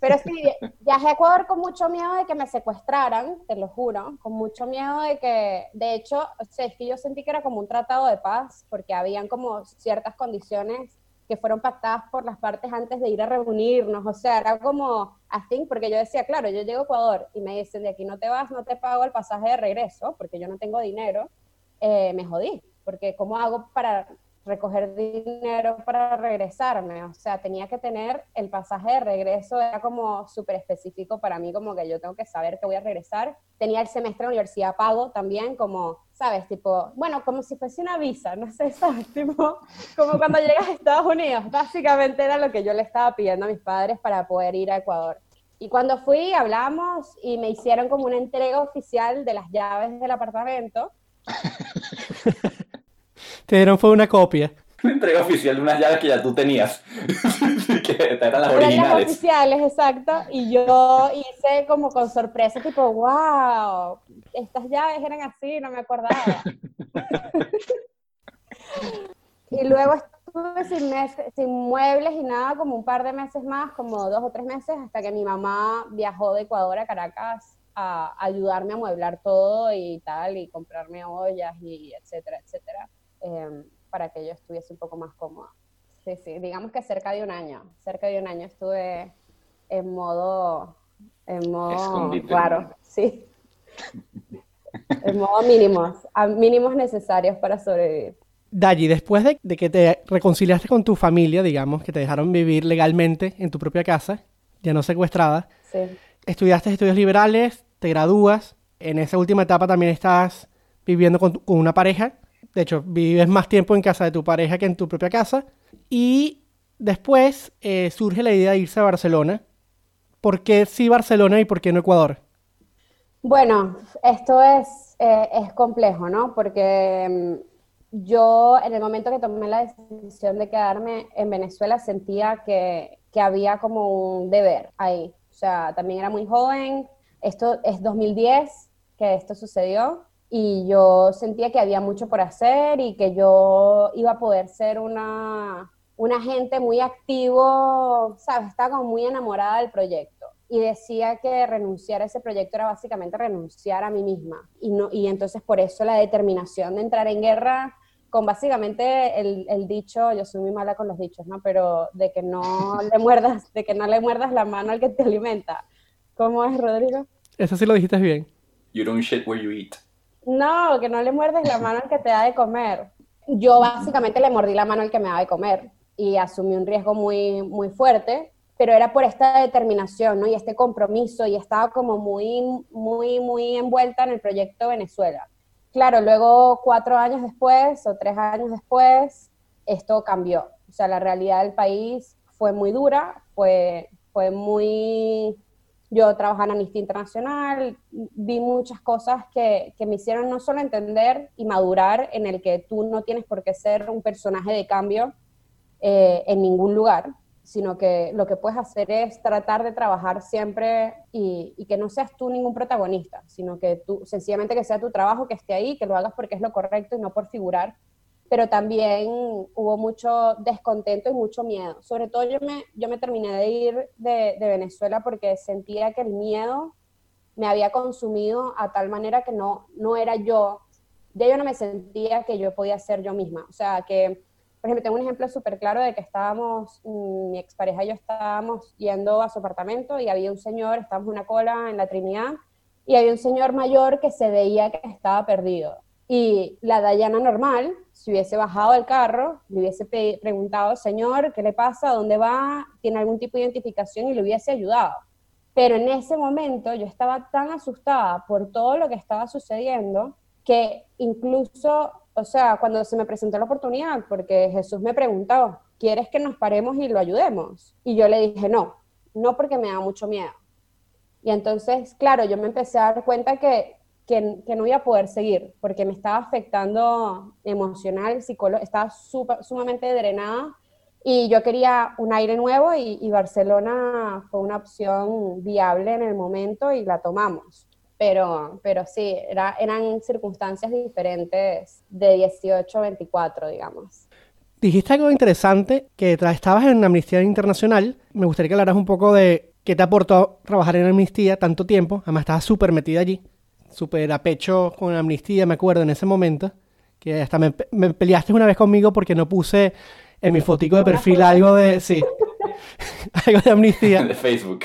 Pero sí, viajé a Ecuador con mucho miedo de que me secuestraran, te lo juro, con mucho miedo de que, de hecho, o sea, es que yo sentí que era como un tratado de paz, porque habían como ciertas condiciones que fueron pactadas por las partes antes de ir a reunirnos, o sea, era como así, porque yo decía, claro, yo llego a Ecuador y me dicen, de aquí no te vas, no te pago el pasaje de regreso, porque yo no tengo dinero, eh, me jodí, porque ¿cómo hago para recoger dinero para regresarme? O sea, tenía que tener el pasaje de regreso, era como súper específico para mí, como que yo tengo que saber que voy a regresar. Tenía el semestre de universidad pago también, como, ¿sabes? Tipo, bueno, como si fuese una visa, no sé, (laughs) ¿sabes? Tipo, como cuando llegas a Estados Unidos, básicamente era lo que yo le estaba pidiendo a mis padres para poder ir a Ecuador. Y cuando fui, hablamos y me hicieron como una entrega oficial de las llaves del apartamento. (laughs) Te dieron fue una copia. (laughs) Una entrega oficial de unas llaves que ya tú tenías. (laughs) que eran las Eran las originales. oficiales, exacto. Y yo hice como con sorpresa, tipo, wow, estas llaves eran así, no me acordaba. (laughs) y luego estuve sin, mes- sin muebles y nada, como un par de meses más, como dos o tres meses, hasta que mi mamá viajó de Ecuador a Caracas a ayudarme a mueblar todo y tal, y comprarme ollas y etcétera, etcétera, em, para que yo estuviese un poco más cómoda. Sí, sí, digamos que cerca de un año, cerca de un año estuve en modo, en modo Escondite. raro, sí. En modo mínimos, a mínimos necesarios para sobrevivir. Dayi, después de, de que te reconciliaste con tu familia, digamos, que te dejaron vivir legalmente en tu propia casa, ya no secuestrada, Sí, estudiaste estudios liberales, te gradúas, en esa última etapa también estás viviendo con, tu- con una pareja, de hecho, vives más tiempo en casa de tu pareja que en tu propia casa, y después eh, surge la idea de irse a Barcelona. ¿Por qué sí Barcelona y por qué no Ecuador? Bueno, esto es, eh, es complejo, ¿no? Porque mm, yo en el momento que tomé la decisión de quedarme en Venezuela sentía que, que había como un deber ahí. O sea, también era muy joven, esto es 2010 que esto sucedió y yo sentía que había mucho por hacer y que yo iba a poder ser una, un agente muy activo, ¿sabes? Estaba como muy enamorada del proyecto y decía que renunciar a ese proyecto era básicamente renunciar a mí misma. Y, no, y entonces por eso la determinación de entrar en guerra con básicamente el, el dicho, yo soy muy mala con los dichos, ¿no? Pero de que no le muerdas, de que no le muerdas la mano al que te alimenta. ¿Cómo es, Rodrigo? Eso sí lo dijiste bien. You don't shit where you eat. No, que no le muerdes la mano al que te da de comer. Yo básicamente le mordí la mano al que me da de comer y asumí un riesgo muy, muy fuerte, pero era por esta determinación, ¿no? Y este compromiso y estaba como muy, muy, muy envuelta en el proyecto Venezuela. Claro, luego cuatro años después o tres años después, esto cambió. O sea, la realidad del país fue muy dura, fue, fue muy... Yo trabajaba en Amnistía Internacional, vi muchas cosas que, que me hicieron no solo entender y madurar en el que tú no tienes por qué ser un personaje de cambio eh, en ningún lugar, sino que lo que puedes hacer es tratar de trabajar siempre y, y, que no seas tú ningún protagonista, sino que tú, sencillamente que sea tu trabajo, que esté ahí, que lo hagas porque es lo correcto y no por figurar. Pero también hubo mucho descontento y mucho miedo. Sobre todo yo me, yo me terminé de ir de, Venezuela porque sentía que el miedo me había consumido a tal manera que no, no era yo. Ya yo no me sentía que yo podía ser yo misma. O sea, que por ejemplo, tengo un ejemplo súper claro de que estábamos, mm, mi expareja y yo estábamos yendo a su apartamento y había un señor, estábamos en una cola en la Trinidad, y había un señor mayor que se veía que estaba perdido. Y la Dayana normal, si hubiese bajado del carro, le hubiese preguntado, señor, ¿qué le pasa? ¿Dónde va? ¿Tiene algún tipo de identificación? Y le hubiese ayudado. Pero en ese momento yo estaba tan asustada por todo lo que estaba sucediendo que incluso o sea, cuando se me presentó la oportunidad, porque Jesús me preguntó, ¿quieres que nos paremos y lo ayudemos? Y yo le dije, no, no porque me da mucho miedo. Y entonces, claro, yo me empecé a dar cuenta que, que, que no iba a poder seguir, porque me estaba afectando emocional, psicológico, estaba super, sumamente drenada Y yo quería un aire nuevo y, y Barcelona fue una opción viable en el momento y la tomamos. Pero, pero sí, era, eran circunstancias diferentes de 18 a 24, digamos. Dijiste algo interesante, que estabas en Amnistía Internacional. Me gustaría que hablaras un poco de qué te aportó trabajar en Amnistía tanto tiempo. Además, estabas súper metida allí, súper a pecho con Amnistía, me acuerdo, en ese momento. Que hasta me, me peleaste una vez conmigo porque no puse en mi fotico de perfil algo de... Sí, (laughs) algo de Amnistía, De Facebook.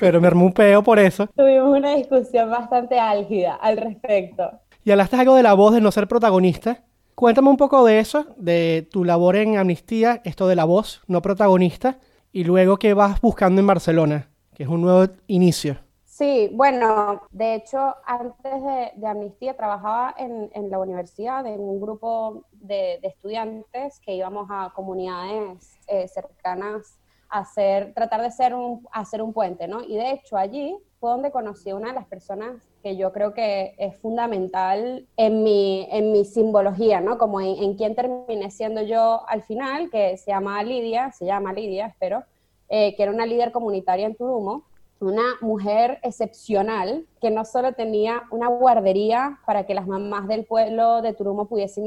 pero me armó un peo por eso. Tuvimos una discusión bastante álgida al respecto. Y hablaste algo de la voz de no ser protagonista. Cuéntame un poco de eso, de tu labor en Amnistía, esto de la voz no protagonista, y luego qué vas buscando en Barcelona, que es un nuevo inicio. Sí, bueno, de hecho, antes de, Amnistía trabajaba en, la universidad, en un grupo de, de estudiantes que íbamos a comunidades eh, cercanas a hacer, tratar de ser un, hacer un puente, ¿no? Y de hecho allí fue donde conocí a una de las personas que yo creo que es fundamental en mi, en mi simbología, ¿no? Como en, en quién terminé siendo yo al final, que se llama Lidia, se llama Lidia, espero, eh, que era una líder comunitaria en Turumo, una mujer excepcional que no solo tenía una guardería para que las mamás del pueblo de Turumo pudiesen,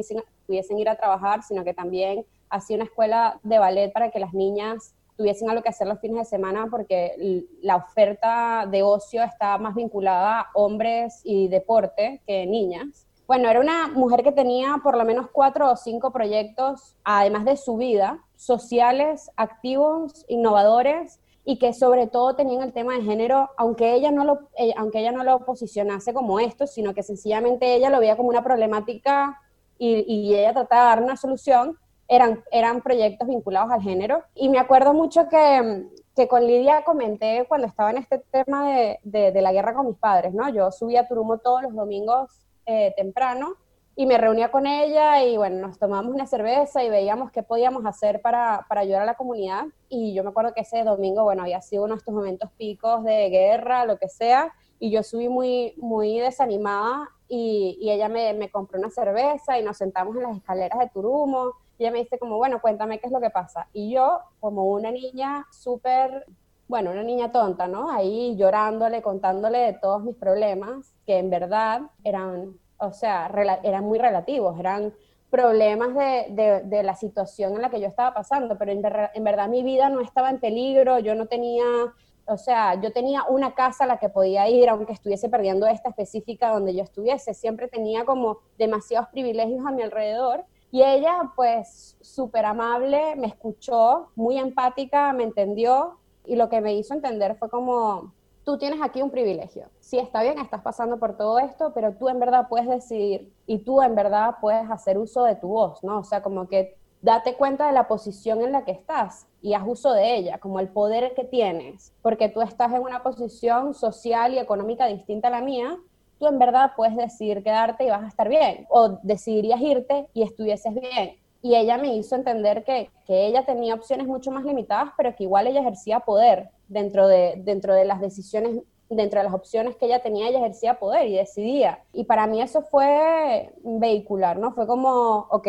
ir a trabajar, sino que también hacía una escuela de ballet para que las niñas tuviesen algo que hacer los fines de semana porque la oferta de ocio está más vinculada a hombres y deporte que niñas. Bueno, era una mujer que tenía por lo menos cuatro o cinco proyectos, además de su vida, sociales, activos, innovadores, y que sobre todo tenían el tema de género, aunque ella no lo, eh, aunque ella no lo posicionase como esto, sino que sencillamente ella lo veía como una problemática y, y ella trataba de dar una solución, eran, eran proyectos vinculados al género. Y me acuerdo mucho que, que con Lidia comenté cuando estaba en este tema de, de, la guerra con mis padres, ¿no? Yo subía a Turumo todos los domingos eh, temprano y me reunía con ella y bueno, nos tomábamos una cerveza y veíamos qué podíamos hacer para, para ayudar a la comunidad. Y yo me acuerdo que ese domingo, bueno, había sido uno de estos momentos picos de guerra, lo que sea, y yo subí muy, muy desanimada y, y ella me, me, compró una cerveza y nos sentamos en las escaleras de Turumo. Y ella me dice como, bueno, cuéntame qué es lo que pasa. Y yo, como una niña súper, bueno, una niña tonta, ¿no? Ahí llorándole, contándole de todos mis problemas, que en verdad eran o sea, eran muy relativos, eran problemas de, de, la situación en la que yo estaba pasando, pero en, ver, en, verdad mi vida no estaba en peligro, yo no tenía, o sea, yo tenía una casa a la que podía ir, aunque estuviese perdiendo esta específica donde yo estuviese, siempre tenía como demasiados privilegios a mi alrededor. Y ella, pues, súper amable, me escuchó, muy empática, me entendió, y lo que me hizo entender fue como, tú tienes aquí un privilegio. Sí, está bien, estás pasando por todo esto, pero tú en verdad puedes decidir y tú en verdad puedes hacer uso de tu voz, ¿no? O sea, como que date cuenta de la posición en la que estás y haz uso de ella, como el poder que tienes, porque tú estás en una posición social y económica distinta a la mía, tú en verdad puedes decidir quedarte y vas a estar bien, o decidirías irte y estuvieses bien. Y ella me hizo entender que, que ella tenía opciones mucho más limitadas, pero que igual ella ejercía poder dentro de, dentro de las decisiones, dentro de las opciones que ella tenía, ella ejercía poder y decidía. Y para mí eso fue vehicular, ¿no? Fue como, ok,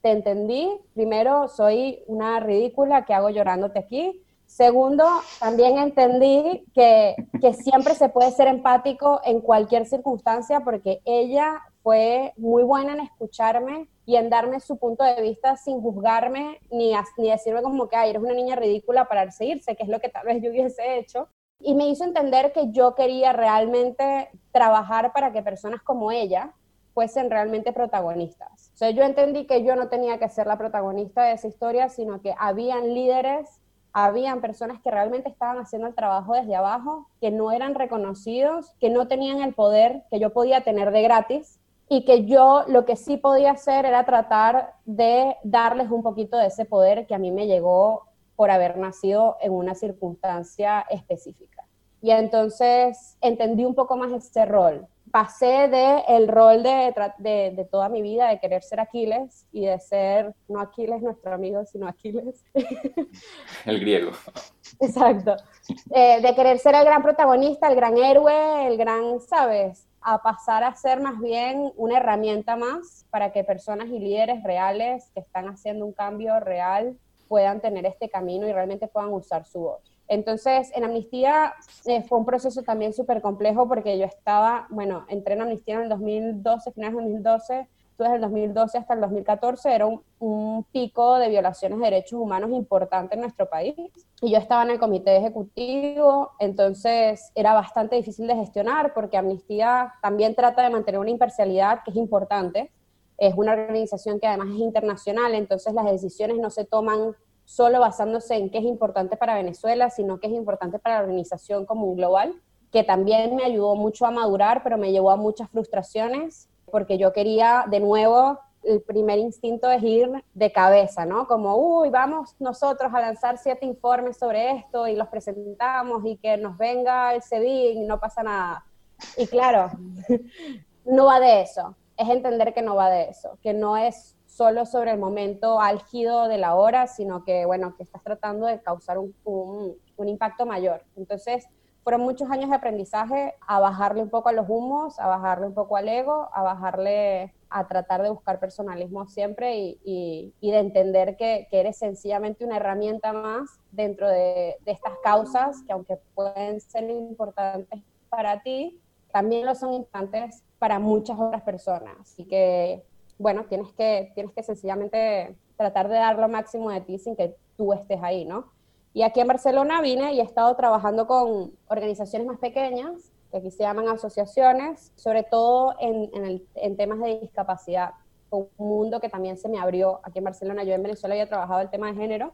te entendí, primero soy una ridícula que hago llorándote aquí. Segundo, también entendí que, que siempre se puede ser empático en cualquier circunstancia porque ella fue muy buena en escucharme y en darme su punto de vista sin juzgarme ni, ni decirme como que Ay, eres una niña ridícula para seguirse, que es lo que tal vez yo hubiese hecho. Y me hizo entender que yo quería realmente trabajar para que personas como ella fuesen realmente protagonistas. O sea, yo entendí que yo no tenía que ser la protagonista de esa historia, sino que habían líderes, habían personas que realmente estaban haciendo el trabajo desde abajo, que no eran reconocidos, que no tenían el poder que yo podía tener de gratis y que yo lo que sí podía hacer era tratar de darles un poquito de ese poder que a mí me llegó por haber nacido en una circunstancia específica. Y entonces entendí un poco más ese rol. Pasé de el rol de, de, de, toda mi vida de querer ser Aquiles y de ser, no Aquiles nuestro amigo, sino Aquiles. (laughs) El griego. Exacto. Eh, de querer ser el gran protagonista, el gran héroe, el gran, ¿sabes? A pasar a ser más bien una herramienta más para que personas y líderes reales que están haciendo un cambio real puedan tener este camino y realmente puedan usar su voz. Entonces, en Amnistía eh, fue un proceso también súper complejo porque yo estaba, bueno, entré en Amnistía en el 2012, finales de 2012, desde el 2012 hasta el 2014, era un, un, pico de violaciones de derechos humanos importante en nuestro país. Y yo estaba en el comité ejecutivo, entonces era bastante difícil de gestionar porque Amnistía también trata de mantener una imparcialidad que es importante. Es una organización que además es internacional, entonces las decisiones no se toman solo basándose en qué es importante para Venezuela, sino qué es importante para la organización como un global, que también me ayudó mucho a madurar, pero me llevó a muchas frustraciones porque yo quería de nuevo, el primer instinto es ir de cabeza, ¿no? Como, uy, vamos nosotros a lanzar siete informes sobre esto y los presentamos y que nos venga el CEDIC y no pasa nada. Y claro, (laughs) no va de eso, es entender que no va de eso, que no es solo sobre el momento álgido de la hora, sino que, bueno, que estás tratando de causar un, un, un impacto mayor. Entonces, fueron muchos años de aprendizaje a bajarle un poco a los humos, a bajarle un poco al ego, a bajarle a tratar de buscar personalismo siempre y, de entender que, que, eres sencillamente una herramienta más dentro de, de, estas causas que aunque pueden ser importantes para ti, también lo son importantes para muchas otras personas. Y que, bueno, tienes que, tienes que sencillamente tratar de dar lo máximo de ti sin que tú estés ahí, ¿no? Y aquí en Barcelona vine y he estado trabajando con organizaciones más pequeñas, que aquí se llaman asociaciones, sobre todo en, en, temas de discapacidad. Un mundo que también se me abrió aquí en Barcelona. Yo en Venezuela había trabajado el tema de género,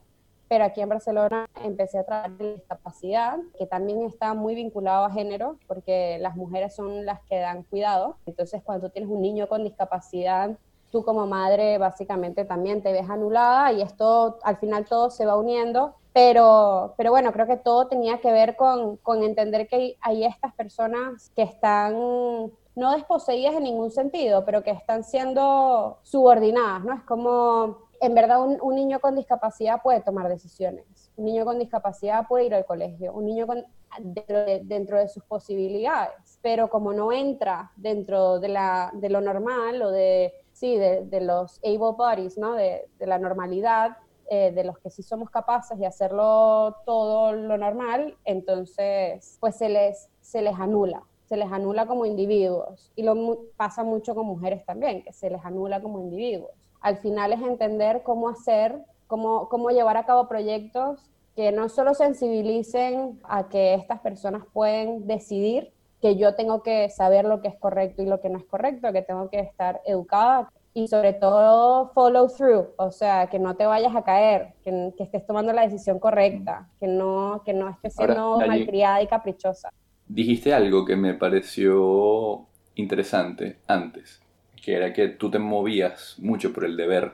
pero aquí en Barcelona empecé a trabajar en discapacidad, que también está muy vinculado a género, porque las mujeres son las que dan cuidado. Entonces, cuando tú tienes un niño con discapacidad, tú como madre básicamente también te ves anulada y esto, al final todo se va uniendo pero, pero bueno, creo que todo tenía que ver con, entender que hay estas personas que están no desposeídas en ningún sentido, pero que están siendo subordinadas, ¿no? Es como, en verdad, un, un, niño con discapacidad puede tomar decisiones, un niño con discapacidad puede ir al colegio, un niño con, dentro, de, sus posibilidades, pero como no entra dentro de, la, lo normal o de, sí, de, los able bodies, ¿no? De la normalidad, eh, de los que sí somos capaces de hacerlo todo lo normal, entonces pues se les, se les anula, se les anula como individuos. Y lo pasa mucho con mujeres también, que se les anula como individuos. Al final es entender cómo hacer, cómo, cómo llevar a cabo proyectos que no solo sensibilicen a que estas personas pueden decidir que yo tengo que saber lo que es correcto y lo que no es correcto, que tengo que estar educada, y sobre todo follow through, o sea, que no te vayas a caer, que, que estés tomando la decisión correcta, que no, que no estés siendo Ahora, malcriada y caprichosa. Dijiste algo que me pareció interesante antes, que era que tú te movías mucho por el deber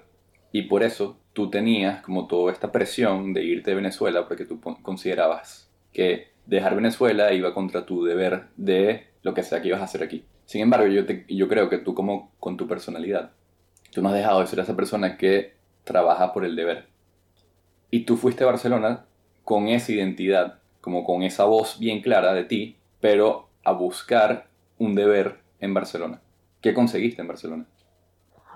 y por eso tú tenías como toda esta presión de irte de Venezuela porque tú considerabas que dejar Venezuela iba contra tu deber de lo que sea que ibas a hacer aquí. Sin embargo, yo, te, yo creo que tú como con tu personalidad Tú no has dejado de ser esa persona que trabaja por el deber. Y tú fuiste a Barcelona con esa identidad, como con esa voz bien clara de ti, pero a buscar un deber en Barcelona. ¿Qué conseguiste en Barcelona?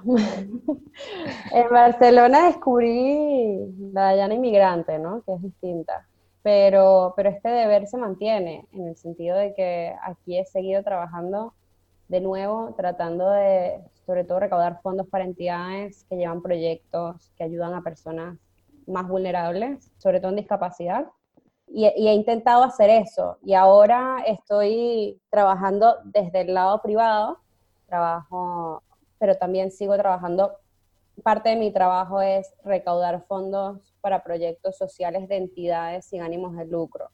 (laughs) en Barcelona descubrí la Dayana inmigrante, ¿no? Que es distinta. Pero, pero este deber se mantiene en el sentido de que aquí he seguido trabajando de nuevo, tratando de sobre todo recaudar fondos para entidades que llevan proyectos que ayudan a personas más vulnerables, sobre todo en discapacidad. Y, y, he intentado hacer eso. Y ahora estoy trabajando desde el lado privado, trabajo, pero también sigo trabajando. Parte de mi trabajo es recaudar fondos para proyectos sociales de entidades sin ánimos de lucro.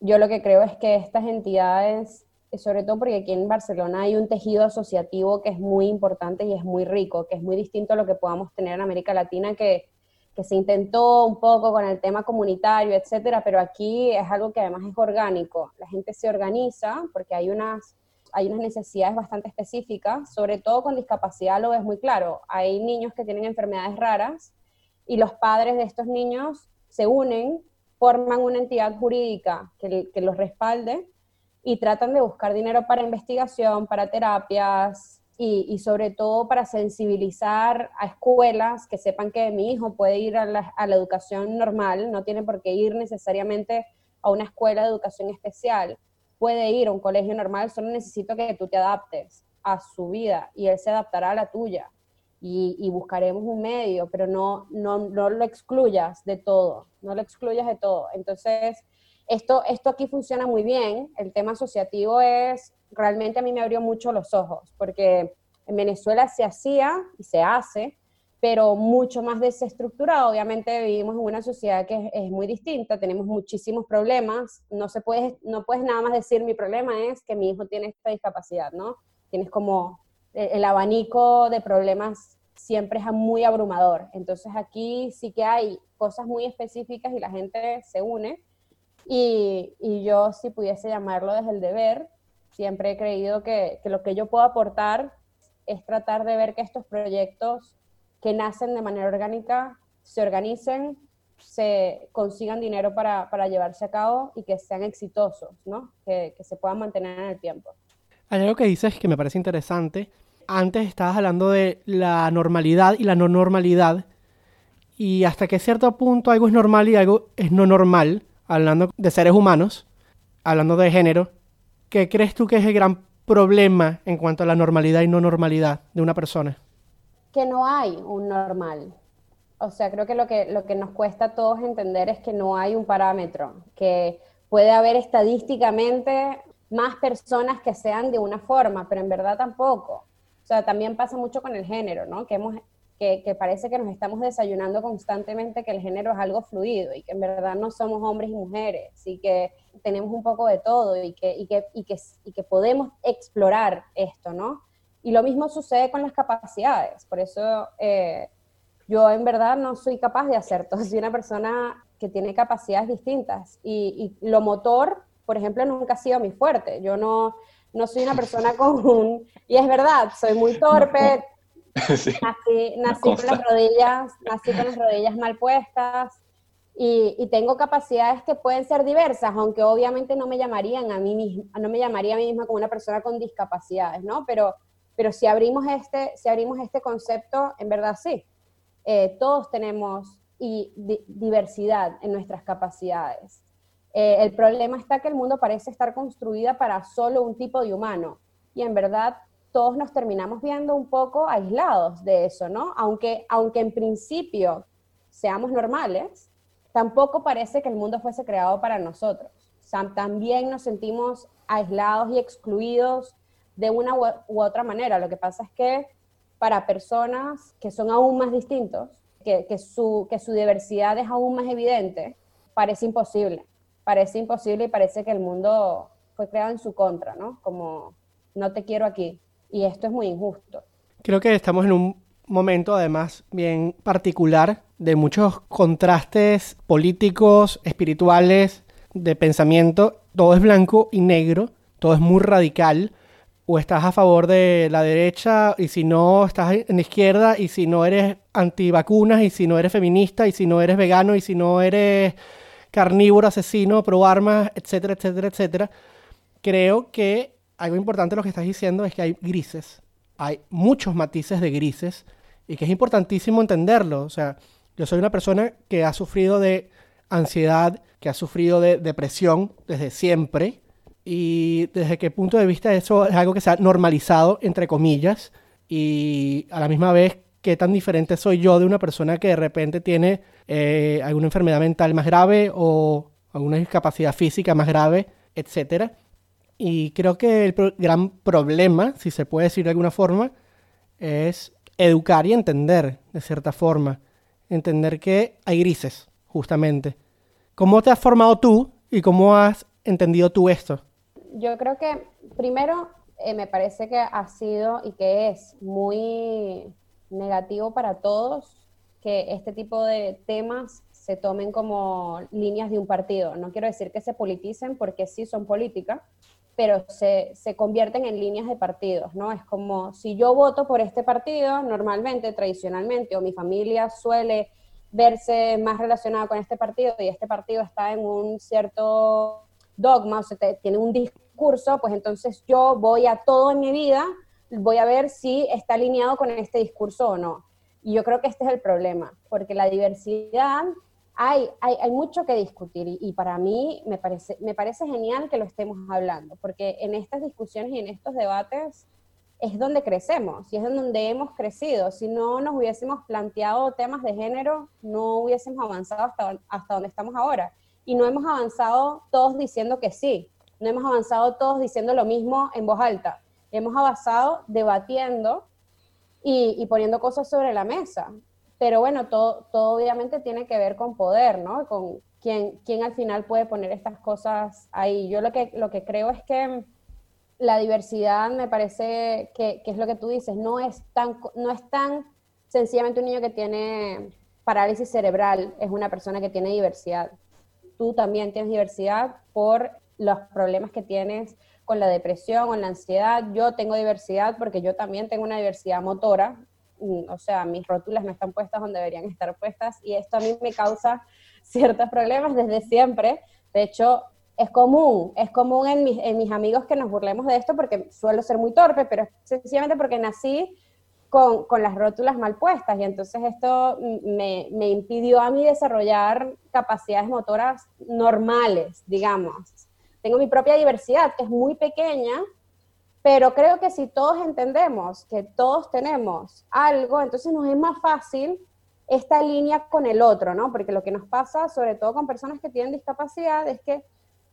Yo lo que creo es que estas entidades sobre todo porque aquí en Barcelona hay un tejido asociativo que es muy importante y es muy rico, que es muy distinto a lo que podamos tener en América Latina, que, que se intentó un poco con el tema comunitario, etcétera, pero aquí es algo que además es orgánico. La gente se organiza porque hay unas, hay unas necesidades bastante específicas, sobre todo con discapacidad lo ves muy claro. Hay niños que tienen enfermedades raras y los padres de estos niños se unen, forman una entidad jurídica que, que los respalde y tratan de buscar dinero para investigación, para terapias y, sobre todo para sensibilizar a escuelas que sepan que mi hijo puede ir a la, a la educación normal, no tiene por qué ir necesariamente a una escuela de educación especial, puede ir a un colegio normal, solo necesito que tú te adaptes a su vida y él se adaptará a la tuya y, y buscaremos un medio, pero no, no, no lo excluyas de todo, no lo excluyas de todo. Entonces, esto, esto aquí funciona muy bien, el tema asociativo es, realmente a mí me abrió mucho los ojos, porque en Venezuela se hacía y se hace, pero mucho más desestructurado. Obviamente vivimos en una sociedad que es, muy distinta, tenemos muchísimos problemas, no, se puede, no puedes nada más decir mi problema es que mi hijo tiene esta discapacidad, ¿no? Tienes como el, el abanico de problemas siempre es muy abrumador. Entonces aquí sí que hay cosas muy específicas y la gente se une. Y, y yo si pudiese llamarlo desde el deber, siempre he creído que, que lo que yo puedo aportar es tratar de ver que estos proyectos que nacen de manera orgánica se organicen, se consigan dinero para, para llevarse a cabo y que sean exitosos, ¿no? Que, que, se puedan mantener en el tiempo. Hay algo que dices que me parece interesante. Antes estabas hablando de la normalidad y la no normalidad y hasta que cierto punto algo es normal y algo es no normal, hablando de seres humanos, hablando de género. ¿Qué crees tú que es el gran problema en cuanto a la normalidad y no normalidad de una persona? que no hay un normal. O sea, creo que lo que, lo que nos cuesta a todos entender es que no hay un parámetro, que puede haber estadísticamente más personas que sean de una forma, pero en verdad tampoco. O sea, también pasa mucho con el género, ¿no? Que, hemos, que, que parece que nos estamos desayunando constantemente que el género es algo fluido y que en verdad no somos hombres y mujeres y que tenemos un poco de todo y que, y que, y que, y que podemos explorar esto, ¿no? Y lo mismo sucede con las capacidades. Por eso eh, yo en verdad no soy capaz de hacer todo. (laughs) Soy una persona que tiene capacidades distintas. Y, y, lo motor, por ejemplo, nunca ha sido mi fuerte. Yo no, no soy una persona (laughs) con un... Y es verdad, soy muy torpe. (laughs) Sí, nací, nací con las rodillas, nací con las rodillas mal puestas. Y, y, tengo capacidades que pueden ser diversas, aunque obviamente no me llamarían a mí misma, no me llamaría a mí misma como una persona con discapacidades, ¿no? Pero pero si abrimos este, si abrimos este concepto, en verdad sí. Eh, todos tenemos y di diversidad en nuestras capacidades. Eh, el problema está que el mundo parece estar construida para solo un tipo de humano. Y en verdad todos nos terminamos viendo un poco aislados de eso, ¿no? Aunque, aunque en principio seamos normales, tampoco parece que el mundo fuese creado para nosotros. También nos sentimos aislados y excluidos de una u, otra manera. Lo que pasa es que para personas que son aún más distintos, que su diversidad es aún más evidente, parece imposible. Parece imposible y parece que el mundo fue creado en su contra, ¿no? Como no te quiero aquí. Y esto es muy injusto. Creo que estamos en un momento además bien particular de muchos contrastes políticos, espirituales, de pensamiento. Todo es blanco y negro, todo es muy radical o estás a favor de la derecha y si no estás en la izquierda y si no eres antivacunas y si no eres feminista y si no eres vegano y si no eres carnívoro, asesino, pro armas, etcétera, etcétera, etcétera. Creo que algo importante lo que estás diciendo es que hay grises, hay muchos matices de grises y que es importantísimo entenderlo. O sea, yo soy una persona que ha sufrido de ansiedad, que ha sufrido de depresión desde siempre y desde qué punto de vista eso es algo que se ha normalizado, entre comillas, y a la misma vez qué tan diferente soy yo de una persona que de repente tiene eh, alguna enfermedad mental más grave o alguna discapacidad física más grave, etcétera. Y creo que el pro gran problema, si se puede decir de alguna forma, es educar y entender, de cierta forma. Entender que hay grises, justamente. ¿Cómo te has formado tú y cómo has entendido tú esto? yo creo que primero eh, me parece que ha sido y que es muy negativo para todos que este tipo de temas se tomen como líneas de un partido. No quiero decir que se politicen porque sí son políticas, pero se, se, convierten en líneas de partidos, ¿no? Es como si yo voto por este partido, normalmente, tradicionalmente, o mi familia suele verse más relacionada con este partido y este partido está en un cierto dogma, o sea, te, tiene un discurso, pues entonces yo voy a todo en mi vida, voy a ver si está alineado con este discurso o no. Y yo creo que este es el problema, porque la diversidad, hay, hay, hay mucho que discutir y, para mí me parece, me parece genial que lo estemos hablando, porque en estas discusiones y en estos debates es donde crecemos y es donde hemos crecido. Si no nos hubiésemos planteado temas de género, no hubiésemos avanzado hasta, hasta donde estamos ahora. Y no hemos avanzado todos diciendo que sí, no hemos avanzado todos diciendo lo mismo en voz alta. Hemos avanzado debatiendo y poniendo cosas sobre la mesa. Pero bueno, todo, todo obviamente tiene que ver con poder, ¿no? Con quién, quién al final puede poner estas cosas ahí. Yo lo que, lo que creo es que la diversidad me parece que, que, es lo que tú dices, no es, tan, no es tan sencillamente un niño que tiene parálisis cerebral, es una persona que tiene diversidad. Tú también tienes diversidad por los problemas que tienes con la depresión o la ansiedad. Yo tengo diversidad porque yo también tengo una diversidad motora, o sea, mis rótulas no están puestas donde deberían estar puestas y esto a mí me causa (laughs) ciertos problemas desde siempre. De hecho, es común, es común en mis, amigos que nos burlemos de esto porque suelo ser muy torpe, pero sencillamente porque nací con, con, las rótulas mal puestas y entonces esto me, me, impidió a mí desarrollar capacidades motoras normales, digamos. Tengo mi propia diversidad, que es muy pequeña, pero creo que si todos entendemos que todos tenemos algo, entonces nos es más fácil esta línea con el otro, ¿no? Porque lo que nos pasa, sobre todo con personas que tienen discapacidad, es que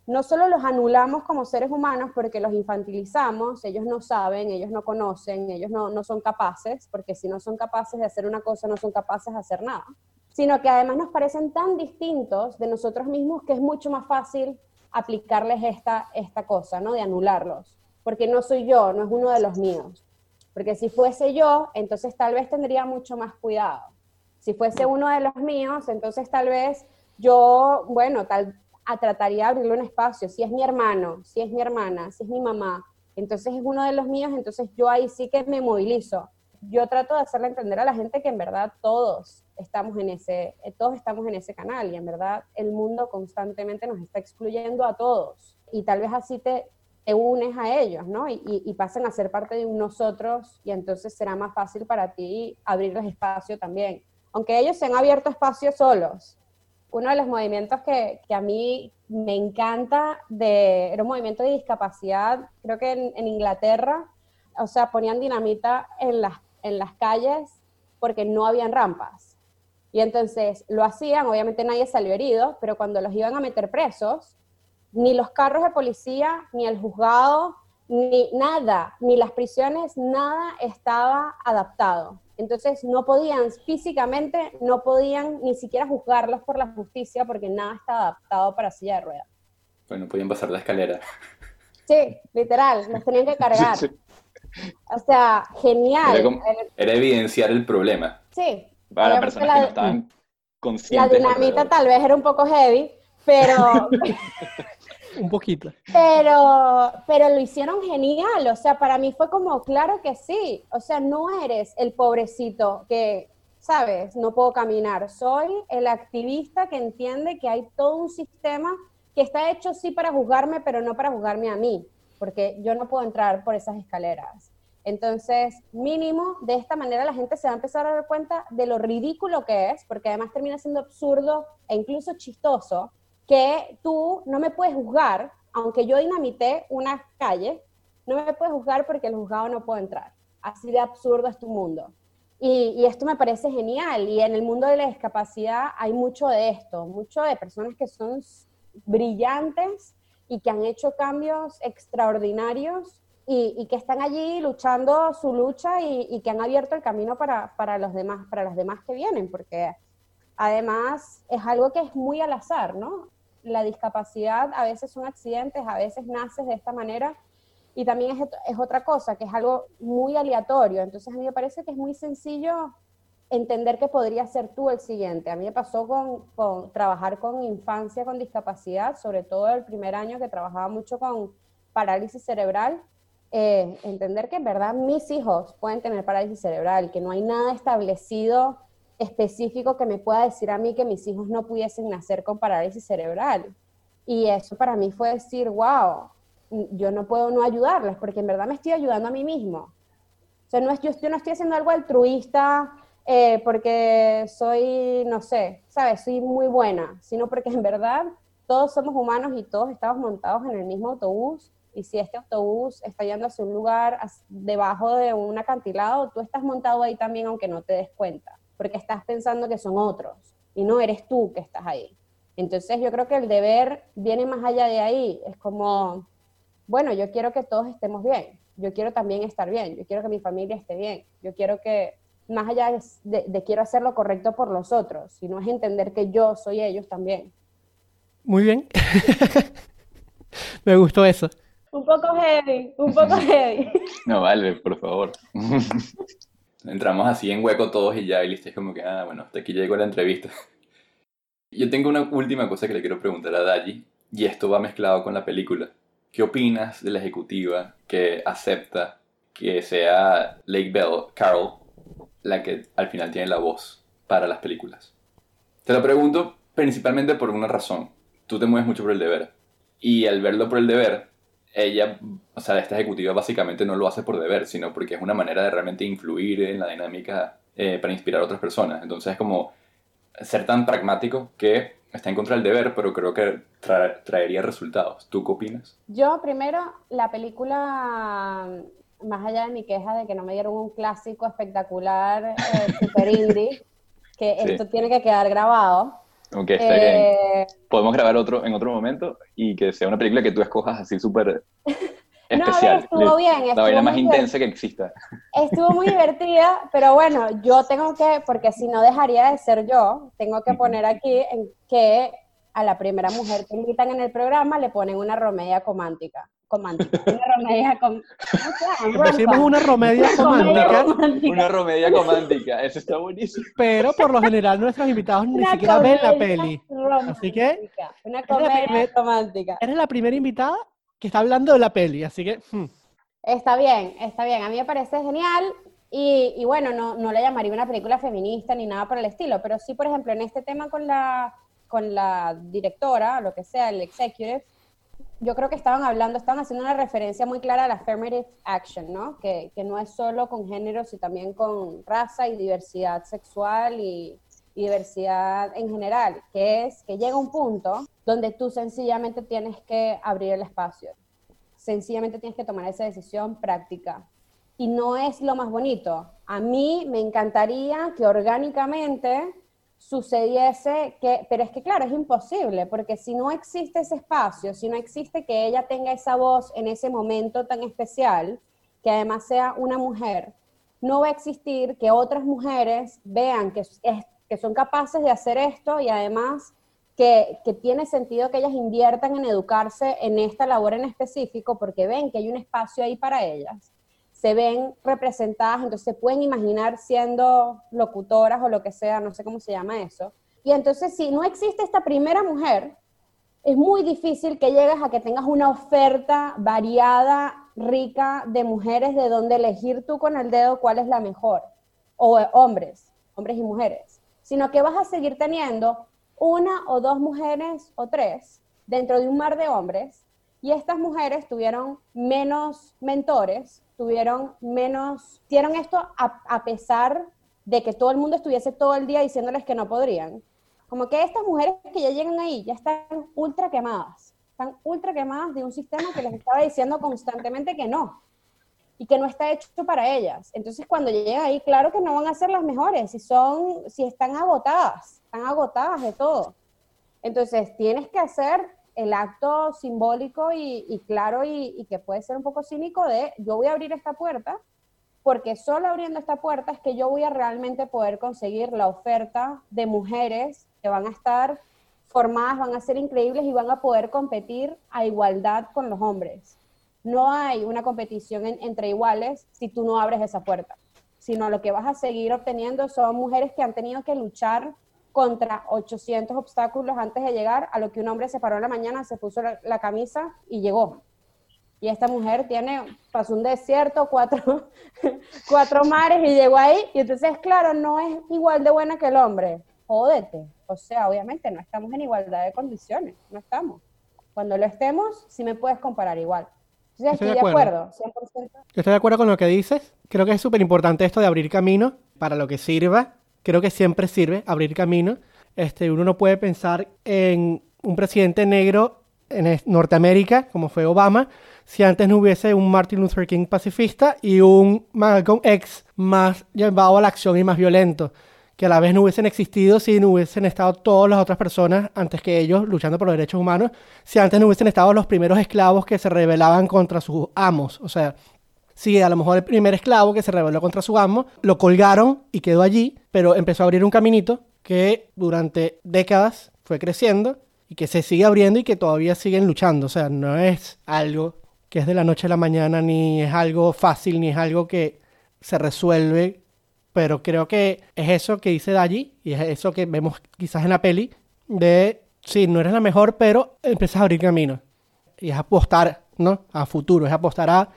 no solo los anulamos como seres humanos porque los infantilizamos, ellos no saben, ellos no conocen, ellos no, no, son capaces, porque si no son capaces de hacer una cosa, no son capaces de hacer nada, sino que además nos parecen tan distintos de nosotros mismos que es mucho más fácil aplicarles esta, esta cosa, ¿no? De anularlos, porque no soy yo, no es uno de los míos. Porque si fuese yo, entonces tal vez tendría mucho más cuidado. Si fuese uno de los míos, entonces tal vez yo, bueno, tal, a trataría de abrirle un espacio. Si es mi hermano, si es mi hermana, si es mi mamá, entonces es uno de los míos, entonces yo ahí sí que me movilizo. Yo trato de hacerle entender a la gente que en verdad todos estamos en ese, eh, todos estamos en ese canal y en verdad el mundo constantemente nos está excluyendo a todos y tal vez así te, te unes a ellos, ¿no? Y, y, pasan a ser parte de nosotros y entonces será más fácil para ti abrirles espacio también. Aunque ellos se han abierto espacio solos, uno de los movimientos que, que, a mí me encanta, de, era un movimiento de discapacidad, creo que en, en, Inglaterra, o sea, ponían dinamita en las, en las calles porque no habían rampas. Y entonces lo hacían, obviamente nadie salió herido, pero cuando los iban a meter presos, ni los carros de policía, ni el juzgado, ni nada, ni las prisiones, nada estaba adaptado. Entonces no podían, físicamente no podían ni siquiera juzgarlos por la justicia porque nada estaba adaptado para silla de ruedas. Bueno, podían pasar la escalera. Sí, literal, los tenían que cargar. Sí, sí. O sea, genial. Era, como, era, evidenciar el problema. Sí. Para personas la, que no estaban conscientes. La dinamita tal vez era un poco heavy, pero... (laughs) un poquito. Pero, pero lo hicieron genial, o sea, para mí fue como, claro que sí, o sea, no eres el pobrecito que, sabes, no puedo caminar, soy el activista que entiende que hay todo un sistema que está hecho sí para juzgarme, pero no para juzgarme a mí, porque yo no puedo entrar por esas escaleras. Entonces, mínimo, de esta manera la gente se va a empezar a dar cuenta de lo ridículo que es, porque además termina siendo absurdo e incluso chistoso, que tú no me puedes juzgar, aunque yo dinamité una calle, no me puedes juzgar porque el juzgado no puede entrar. Así de absurdo es tu mundo. Y, esto me parece genial. Y en el mundo de la discapacidad hay mucho de esto, mucho de personas que son brillantes y que han hecho cambios extraordinarios y, que están allí luchando su lucha y, que han abierto el camino para, para, los demás, para las demás que vienen, porque además es algo que es muy al azar, ¿no? La discapacidad a veces son accidentes, a veces naces de esta manera y también es, es, otra cosa, que es algo muy aleatorio. Entonces a mí me parece que es muy sencillo entender que podría ser tú el siguiente. A mí me pasó con, trabajar con infancia con discapacidad, sobre todo el primer año que trabajaba mucho con parálisis cerebral. Eh, entender que en verdad mis hijos pueden tener parálisis cerebral, que no hay nada establecido específico que me pueda decir a mí que mis hijos no pudiesen nacer con parálisis cerebral. Y eso para mí fue decir, wow, yo no puedo no ayudarles, porque en verdad me estoy ayudando a mí mismo. O sea, no yo, no estoy haciendo algo altruista eh, porque soy, no sé, ¿sabes? Soy muy buena, sino porque en verdad todos somos humanos y todos estamos montados en el mismo autobús. Y si este autobús está yendo hacia un lugar debajo de un acantilado, tú estás montado ahí también aunque no te des cuenta, porque estás pensando que son otros y no eres tú que estás ahí. Entonces yo creo que el deber viene más allá de ahí. Es como, bueno, yo quiero que todos estemos bien. Yo quiero también estar bien. Yo quiero que mi familia esté bien. Yo quiero que, más allá de quiero hacer lo correcto por los otros, sino es entender que yo soy ellos también. Muy bien. (laughs) Me gustó eso. Un poco heavy, un poco (laughs) heavy. No, vale, por favor. (laughs) Entramos así en hueco todos y ya, y listo. Es como que, ah, bueno, hasta aquí llegó la entrevista. (laughs) Yo tengo una última cosa que le quiero preguntar a Daji, y esto va mezclado con la película. ¿Qué opinas de la ejecutiva que acepta que sea Lake Bell, Carol, la que al final tiene la voz para las películas? Te lo pregunto principalmente por una razón. Tú te mueves mucho por el deber. Y al verlo por el deber, ella, o sea, esta ejecutiva básicamente no lo hace por deber, sino porque es una manera de realmente influir en la dinámica eh, para inspirar a otras personas. Entonces es como ser tan pragmático que está en contra del deber, pero creo que tra- traería resultados. ¿Tú qué opinas? Yo primero, la película, más allá de mi queja de que no me dieron un clásico espectacular, eh, super indie, que (laughs) Sí. esto tiene que quedar grabado. Está bien. Eh, Podemos grabar otro en otro momento y que sea una película que tú escojas así súper (laughs) No, especial. estuvo bien, La estuvo vaina más bien. intensa que exista. Estuvo muy divertida, pero bueno, yo tengo que, porque si no dejaría de ser yo, tengo que poner aquí en que a la primera mujer que invitan en el programa le ponen una romedia comántica. Comántica. Una romedia com... una romedia romántica, romántica. Una romedia comántica. Eso está buenísimo. pero por lo general nuestros invitados ni Una siquiera ven la peli. romántica. Así que, Una comedia primer- romántica. eres la primera invitada que está hablando de la peli, así que... hmm. Está bien, está bien. A mí me parece genial. Y, y bueno, no, no le llamaría una película feminista ni nada por el estilo, pero sí, por ejemplo, en este tema con la, con la directora, lo que sea, el executive, yo creo que estaban hablando, estaban haciendo una referencia muy clara a la affirmative action, ¿no? Que, que no es solo con género, sino también con raza y diversidad sexual y, y diversidad en general, que es que llega un punto donde tú sencillamente tienes que abrir el espacio sencillamente tienes que tomar esa decisión práctica. Y no es lo más bonito. A mí me encantaría que orgánicamente sucediese que, pero es que claro, es imposible, porque si no existe ese espacio, si no existe que ella tenga esa voz en ese momento tan especial, que además sea una mujer, no va a existir que otras mujeres vean que, es- que son capaces de hacer esto y además que, que tiene sentido que ellas inviertan en educarse en esta labor en específico porque ven que hay un espacio ahí para ellas, se ven representadas, entonces se pueden imaginar siendo locutoras o lo que sea, no sé cómo se llama eso. Y entonces si no existe esta primera mujer, es muy difícil que llegues a que tengas una oferta variada, rica de mujeres de donde elegir tú con el dedo cuál es la mejor. O eh, hombres, hombres y mujeres. Sino que vas a seguir teniendo una o dos mujeres o tres dentro de un mar de hombres y estas mujeres tuvieron menos mentores, tuvieron menos, hicieron esto a, a pesar de que todo el mundo estuviese todo el día diciéndoles que no podrían. Como que estas mujeres que ya llegan ahí ya están ultra quemadas, están ultra quemadas de un sistema que les estaba diciendo constantemente que no y que no está hecho para ellas. Entonces, cuando llegan ahí, claro que no van a ser las mejores, si son, si están agotadas, están agotadas de todo. Entonces, tienes que hacer el acto simbólico y, claro y, que puede ser un poco cínico de yo voy a abrir esta puerta porque solo abriendo esta puerta es que yo voy a realmente poder conseguir la oferta de mujeres que van a estar formadas, van a ser increíbles y van a poder competir a igualdad con los hombres. No hay una competición en- entre iguales si tú no abres esa puerta, sino lo que vas a seguir obteniendo son mujeres que han tenido que luchar contra 800 obstáculos antes de llegar a lo que un hombre se paró en la mañana, se puso la, la camisa y llegó. Y esta mujer tiene, pasó un desierto, cuatro, (laughs) cuatro mares y llegó ahí. Y entonces, claro, no es igual de buena que el hombre. Jódete. O sea, obviamente no estamos en igualdad de condiciones, no estamos. Cuando lo estemos, sí me puedes comparar igual. Entonces, Estoy estoy de acuerdo. acuerdo, 100%. Yo estoy de acuerdo con lo que dices. Creo que es súper importante esto de abrir camino para lo que sirva. Creo que siempre sirve abrir camino. Este, uno no puede pensar en un presidente negro en Norteamérica, como fue Obama, si antes no hubiese un Martin Luther King pacifista y un Malcolm X más llevado a la acción y más violento, que a la vez no hubiesen existido si no hubiesen estado todas las otras personas antes que ellos luchando por los derechos humanos, si antes no hubiesen estado los primeros esclavos que se rebelaban contra sus amos. O sea, Sí, a lo mejor el primer esclavo que se rebeló contra su amo, lo colgaron y quedó allí, pero empezó a abrir un caminito que durante décadas fue creciendo y que se sigue abriendo y que todavía siguen luchando. O sea, no es algo que es de la noche a la mañana, ni es algo fácil, ni es algo que se resuelve, pero creo que es eso que dice Daji y es eso que vemos quizás en la peli de, sí, no eres la mejor, pero empiezas a abrir camino y es apostar, ¿no? A futuro, es apostar a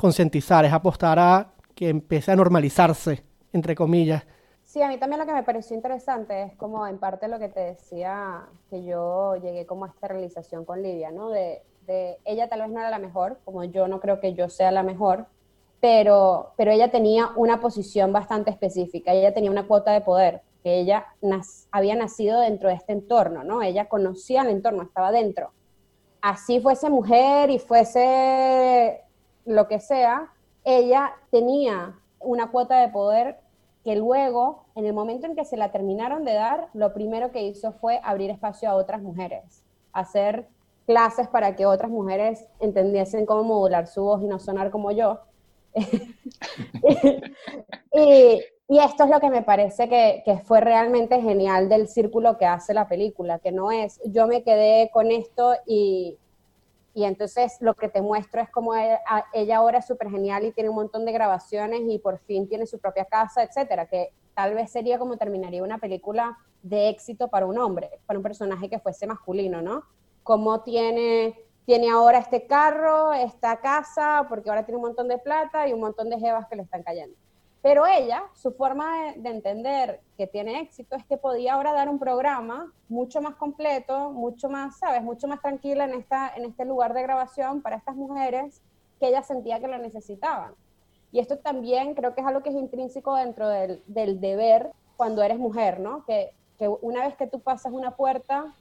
concientizar, es apostar a que empiece a normalizarse, entre comillas. Sí, a mí también lo que me pareció interesante es como en parte lo que te decía, que yo llegué como a esta realización con Lidia, ¿no? De, de ella tal vez no era la mejor, como yo no creo que yo sea la mejor, pero, pero ella tenía una posición bastante específica, ella tenía una cuota de poder, que ella nas- había nacido dentro de este entorno, ¿no? Ella conocía el entorno, estaba dentro. Así fuese mujer y fuese lo que sea, ella tenía una cuota de poder que luego, en el momento en que se la terminaron de dar, lo primero que hizo fue abrir espacio a otras mujeres, hacer clases para que otras mujeres entendiesen cómo modular su voz y no sonar como yo. (laughs) y, esto es lo que me parece que fue realmente genial del círculo que hace la película, que no es yo me quedé con esto y, y entonces lo que te muestro es como e- ella ahora es súper genial y tiene un montón de grabaciones y por fin tiene su propia casa, etcétera, que tal vez sería como terminaría una película de éxito para un hombre, para un personaje que fuese masculino, ¿no? Como tiene, tiene ahora este carro, esta casa, porque ahora tiene un montón de plata y un montón de jevas que le están cayendo. Pero ella, su forma de, de entender que tiene éxito es que podía ahora dar un programa mucho más completo, mucho más, ¿sabes? Mucho más tranquila en, esta, en este lugar de grabación para estas mujeres que ella sentía que lo necesitaban. Y esto también creo que es algo que es intrínseco dentro del, deber cuando eres mujer, ¿no? Que, que una vez que tú pasas una puerta,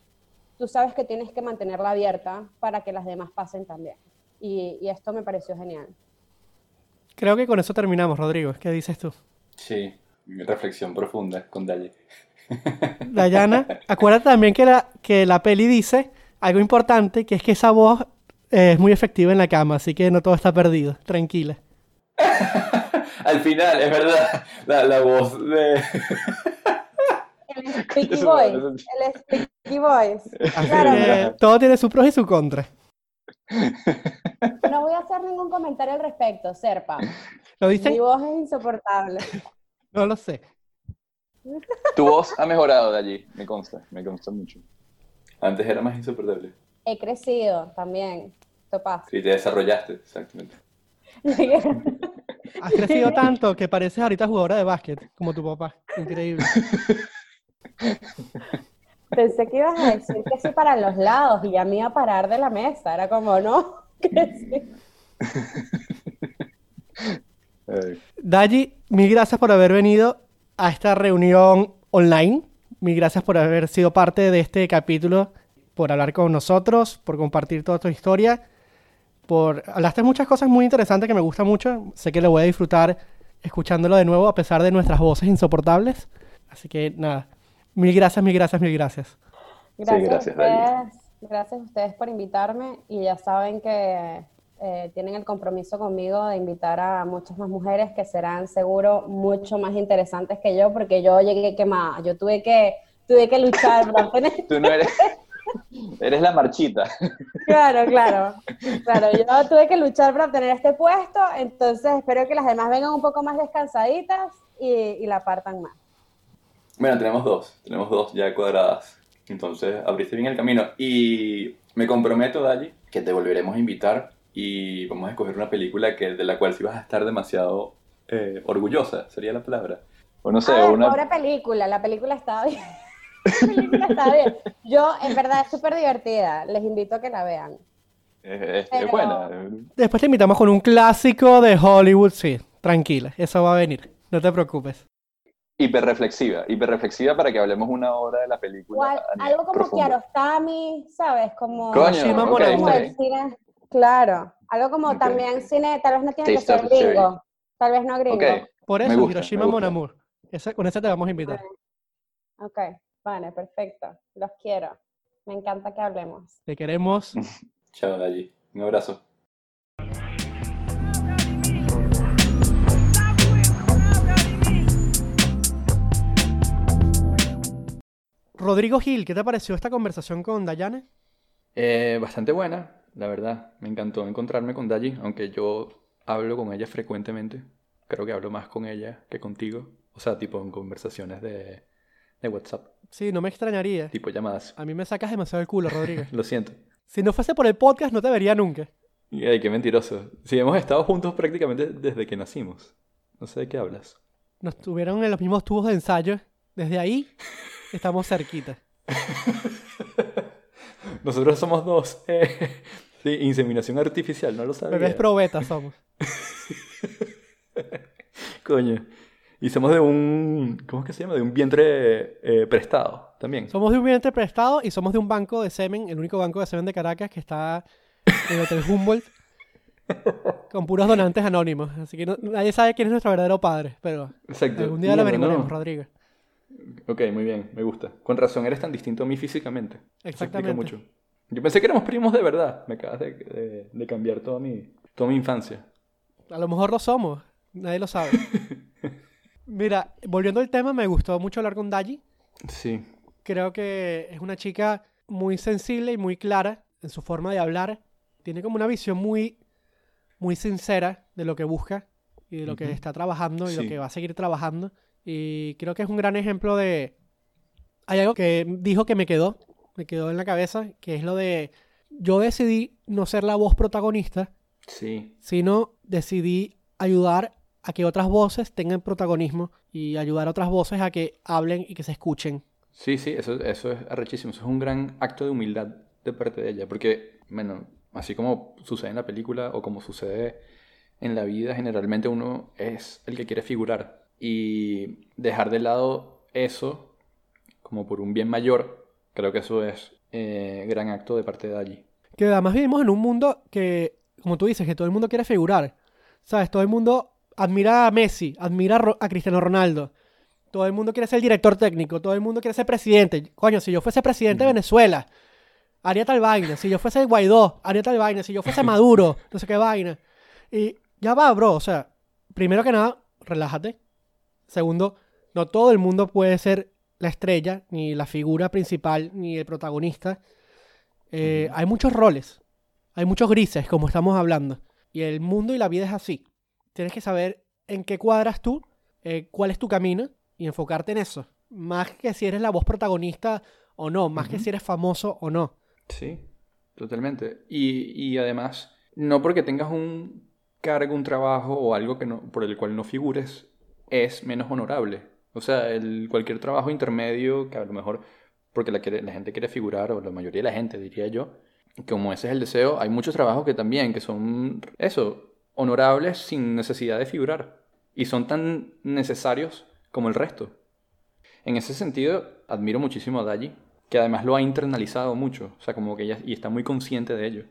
tú sabes que tienes que mantenerla abierta para que las demás pasen también. Y esto me pareció genial. Creo que con eso terminamos, Rodrigo. ¿Qué dices tú? Sí, reflexión profunda con Dalle. (laughs) Dayana, acuérdate también que la, que la peli dice algo importante, que es que esa voz eh, es muy efectiva en la cama, así que no todo está perdido. Tranquila. (laughs) Al final, es verdad, la, la voz de... (laughs) El me parece- El Voice. Así Claro, pero todo tiene sus pros y sus contras. No voy a hacer ningún comentario al respecto, Serpa. ¿Lo dicen? Mi voz es insoportable. No lo sé. Tu voz ha mejorado de allí, me consta, me consta mucho. Antes era más insoportable. He crecido también. Esto pasa. Sí, te desarrollaste, exactamente. (laughs) Has crecido tanto que pareces ahorita jugadora de básquet, como tu papá. Increíble. (laughs) Pensé que ibas a decir que sí para los lados y ya me iba a parar de la mesa. Era como, no, (laughs) que sí. Ay. Daji, mil gracias por haber venido a esta reunión online. Mil gracias por haber sido parte de este capítulo, por hablar con nosotros, por compartir toda tu historia. Por... Hablaste muchas cosas muy interesantes que me gustan mucho. Sé que lo voy a disfrutar escuchándolo de nuevo a pesar de nuestras voces insoportables. Así que nada, mil gracias, mil gracias, mil gracias. Gracias, gracias, a ustedes, gracias a ustedes por invitarme y ya saben que eh, tienen el compromiso conmigo de invitar a muchas más mujeres que serán seguro mucho más interesantes que yo porque yo llegué quemada, yo tuve que, tuve que luchar para (laughs) tener... Tú no eres... Eres la marchita. Claro, claro, claro, yo tuve que luchar para obtener este puesto, entonces espero que las demás vengan un poco más descansaditas y, y la partan más. Bueno, tenemos dos, tenemos dos ya cuadradas. Entonces, abriste bien el camino. Y me comprometo, Dali, que te volveremos a invitar y vamos a escoger una película que, de la cual sí vas a estar demasiado eh, orgullosa, sería la palabra. O no sé, A ver, una... pobre película, la película estaba bien. (laughs) La película está bien. Yo, en verdad, es súper divertida. Les invito a que la vean. Es, es- es Pero- buena. Después te invitamos con un clásico de Hollywood, sí. Tranquila, eso va a venir. No te preocupes. Hiperreflexiva. Hiperreflexiva para que hablemos una hora de la película. Algo como profundo. Kiarostami, ¿sabes? Como, Coño, como el cine. Claro. Algo como también cine, tal vez no tiene que ser gringo. Tal vez no gringo. Ok, Por eso, gusta, Hiroshima me Mon gusta. Amour. Esa- con esa te vamos a invitar. Ok, vale, perfecto. Los quiero. Me encanta que hablemos. Te queremos. (laughs) Chao, Dayi. Un abrazo. Rodrigo Gil, ¿qué te pareció esta conversación con Dayane? Eh, bastante buena, la verdad. Me encantó encontrarme con Dayi, aunque yo hablo con ella frecuentemente. Creo que hablo más con ella que contigo. O sea, tipo en conversaciones de, de WhatsApp, Sí, no me extrañaría. tipo llamadas. A mí me sacas demasiado el culo, Rodrigo. (laughs) Lo siento. si no fuese por el podcast, no te vería nunca. Ay, qué mentiroso. Sí, hemos estado juntos prácticamente desde que nacimos. No sé de qué hablas. Nos tuvieron en los mismos tubos de ensayo. Desde ahí, (laughs) estamos cerquita. (laughs) Nosotros somos dos. eh, (laughs) sí, inseminación artificial, no lo sabía. Bebés probetas somos. (laughs) Coño. Y somos de un... ¿Cómo es que se llama? De un vientre eh, prestado también. Somos de un vientre prestado y somos de un banco de semen, el único banco de semen de Caracas que está en el Hotel Humboldt, con puros donantes anónimos. Así que no- nadie sabe quién es nuestro verdadero padre, pero Exacto. algún día lo averiguaremos, no. Rodrigo. Ok, muy bien, me gusta. Con razón, eres tan distinto a mí físicamente. Eso explica Exactamente. mucho. Yo pensé que éramos primos de verdad. Me acabas de, de- de cambiar toda mi, toda mi infancia. A lo mejor lo somos, nadie lo sabe. (laughs) Mira, volviendo al tema, me gustó mucho hablar con Dayi. Sí. Creo que es una chica muy sensible y muy clara en su forma de hablar. Tiene como una visión muy, muy sincera de lo que busca y de lo que está trabajando y lo que va a seguir trabajando. Y creo que es un gran ejemplo de... Hay algo que dijo que me quedó, me quedó en la cabeza, que es lo de... Yo decidí no ser la voz protagonista, Sí. sino decidí ayudar a que otras voces tengan protagonismo y ayudar a otras voces a que hablen y que se escuchen. Sí, sí, eso, eso es arrechísimo. Eso es un gran acto de humildad de parte de ella. Porque, bueno, así como sucede en la película o como sucede en la vida, generalmente uno es el que quiere figurar. Y dejar de lado eso como por un bien mayor, creo que eso es eh, gran acto de parte de allí. Que además vivimos en un mundo que, como tú dices, que todo el mundo quiere figurar. ¿Sabes? Todo el mundo admira a Messi, admira a, Cristiano Ronaldo. Todo el mundo quiere ser director técnico, todo el mundo quiere ser presidente. Coño, si yo fuese presidente de Venezuela, haría tal vaina. Si yo fuese Guaidó, haría tal vaina. Si yo fuese (laughs) Maduro, no sé qué vaina. Y ya va, bro. O sea, primero que nada, relájate. Segundo, no todo el mundo puede ser la estrella, ni la figura principal, ni el protagonista. Eh, Hay muchos roles, hay muchos grises, como estamos hablando. Y el mundo y la vida es así. Tienes que saber en qué cuadras tú, eh, cuál es tu camino y enfocarte en eso. Más que si eres la voz protagonista o no, más que si eres famoso o no. Sí, totalmente. Y, y además, no porque tengas un cargo, un trabajo o algo que no, por el cual no figures, es menos honorable. O sea, el, cualquier trabajo intermedio que a lo mejor, porque la, gente quiere figurar, o la mayoría de la gente, diría yo, como ese es el deseo, hay muchos trabajos que también, que son, eso, honorables sin necesidad de figurar. Y son tan necesarios como el resto. En ese sentido, admiro muchísimo a Dayi, que además lo ha internalizado mucho, o sea, como que ella y está muy consciente de ello.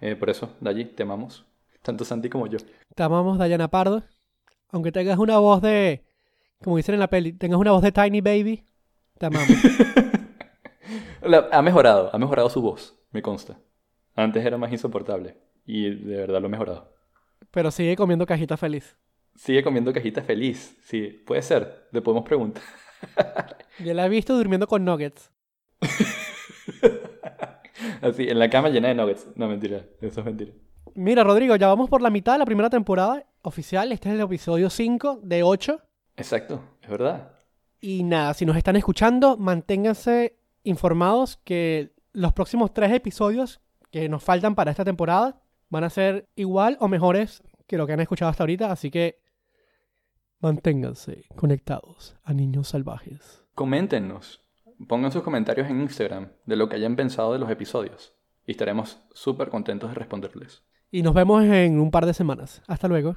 Eh, por eso, Dayi, te amamos, tanto Santi como yo. Te amamos, Dayana Pardo. Aunque tengas una voz de, como dicen en la peli, tengas una voz de Tiny Baby, te amamos. (laughs) La- ha mejorado, ha mejorado su voz, me consta. Antes era más insoportable y de verdad lo ha mejorado. Pero sigue comiendo cajita feliz. Sigue comiendo cajita feliz, sí, puede ser, le podemos preguntar. (laughs) Yo la he visto durmiendo con nuggets. (laughs) Así, en la cama llena de nuggets. No, mentira, eso es mentira. Mira, Rodrigo, ya vamos por la mitad de la primera temporada oficial. Este es el episodio 5 de 8. Exacto, es verdad. Y nada, si nos están escuchando, manténganse informados que los próximos tres episodios que nos faltan para esta temporada van a ser igual o mejores que lo que han escuchado hasta ahorita. Así que manténganse conectados a Niños Salvajes. Coméntenos, pongan sus comentarios en Instagram de lo que hayan pensado de los episodios. y estaremos súper contentos de responderles. Y nos vemos en un par de semanas. Hasta luego.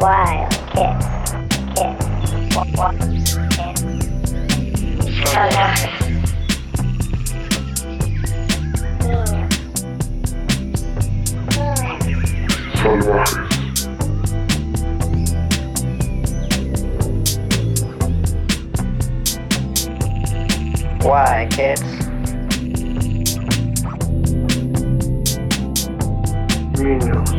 Wild kids. Kids. Kids. Salvaje. Salvajes. Why, kids? Niños.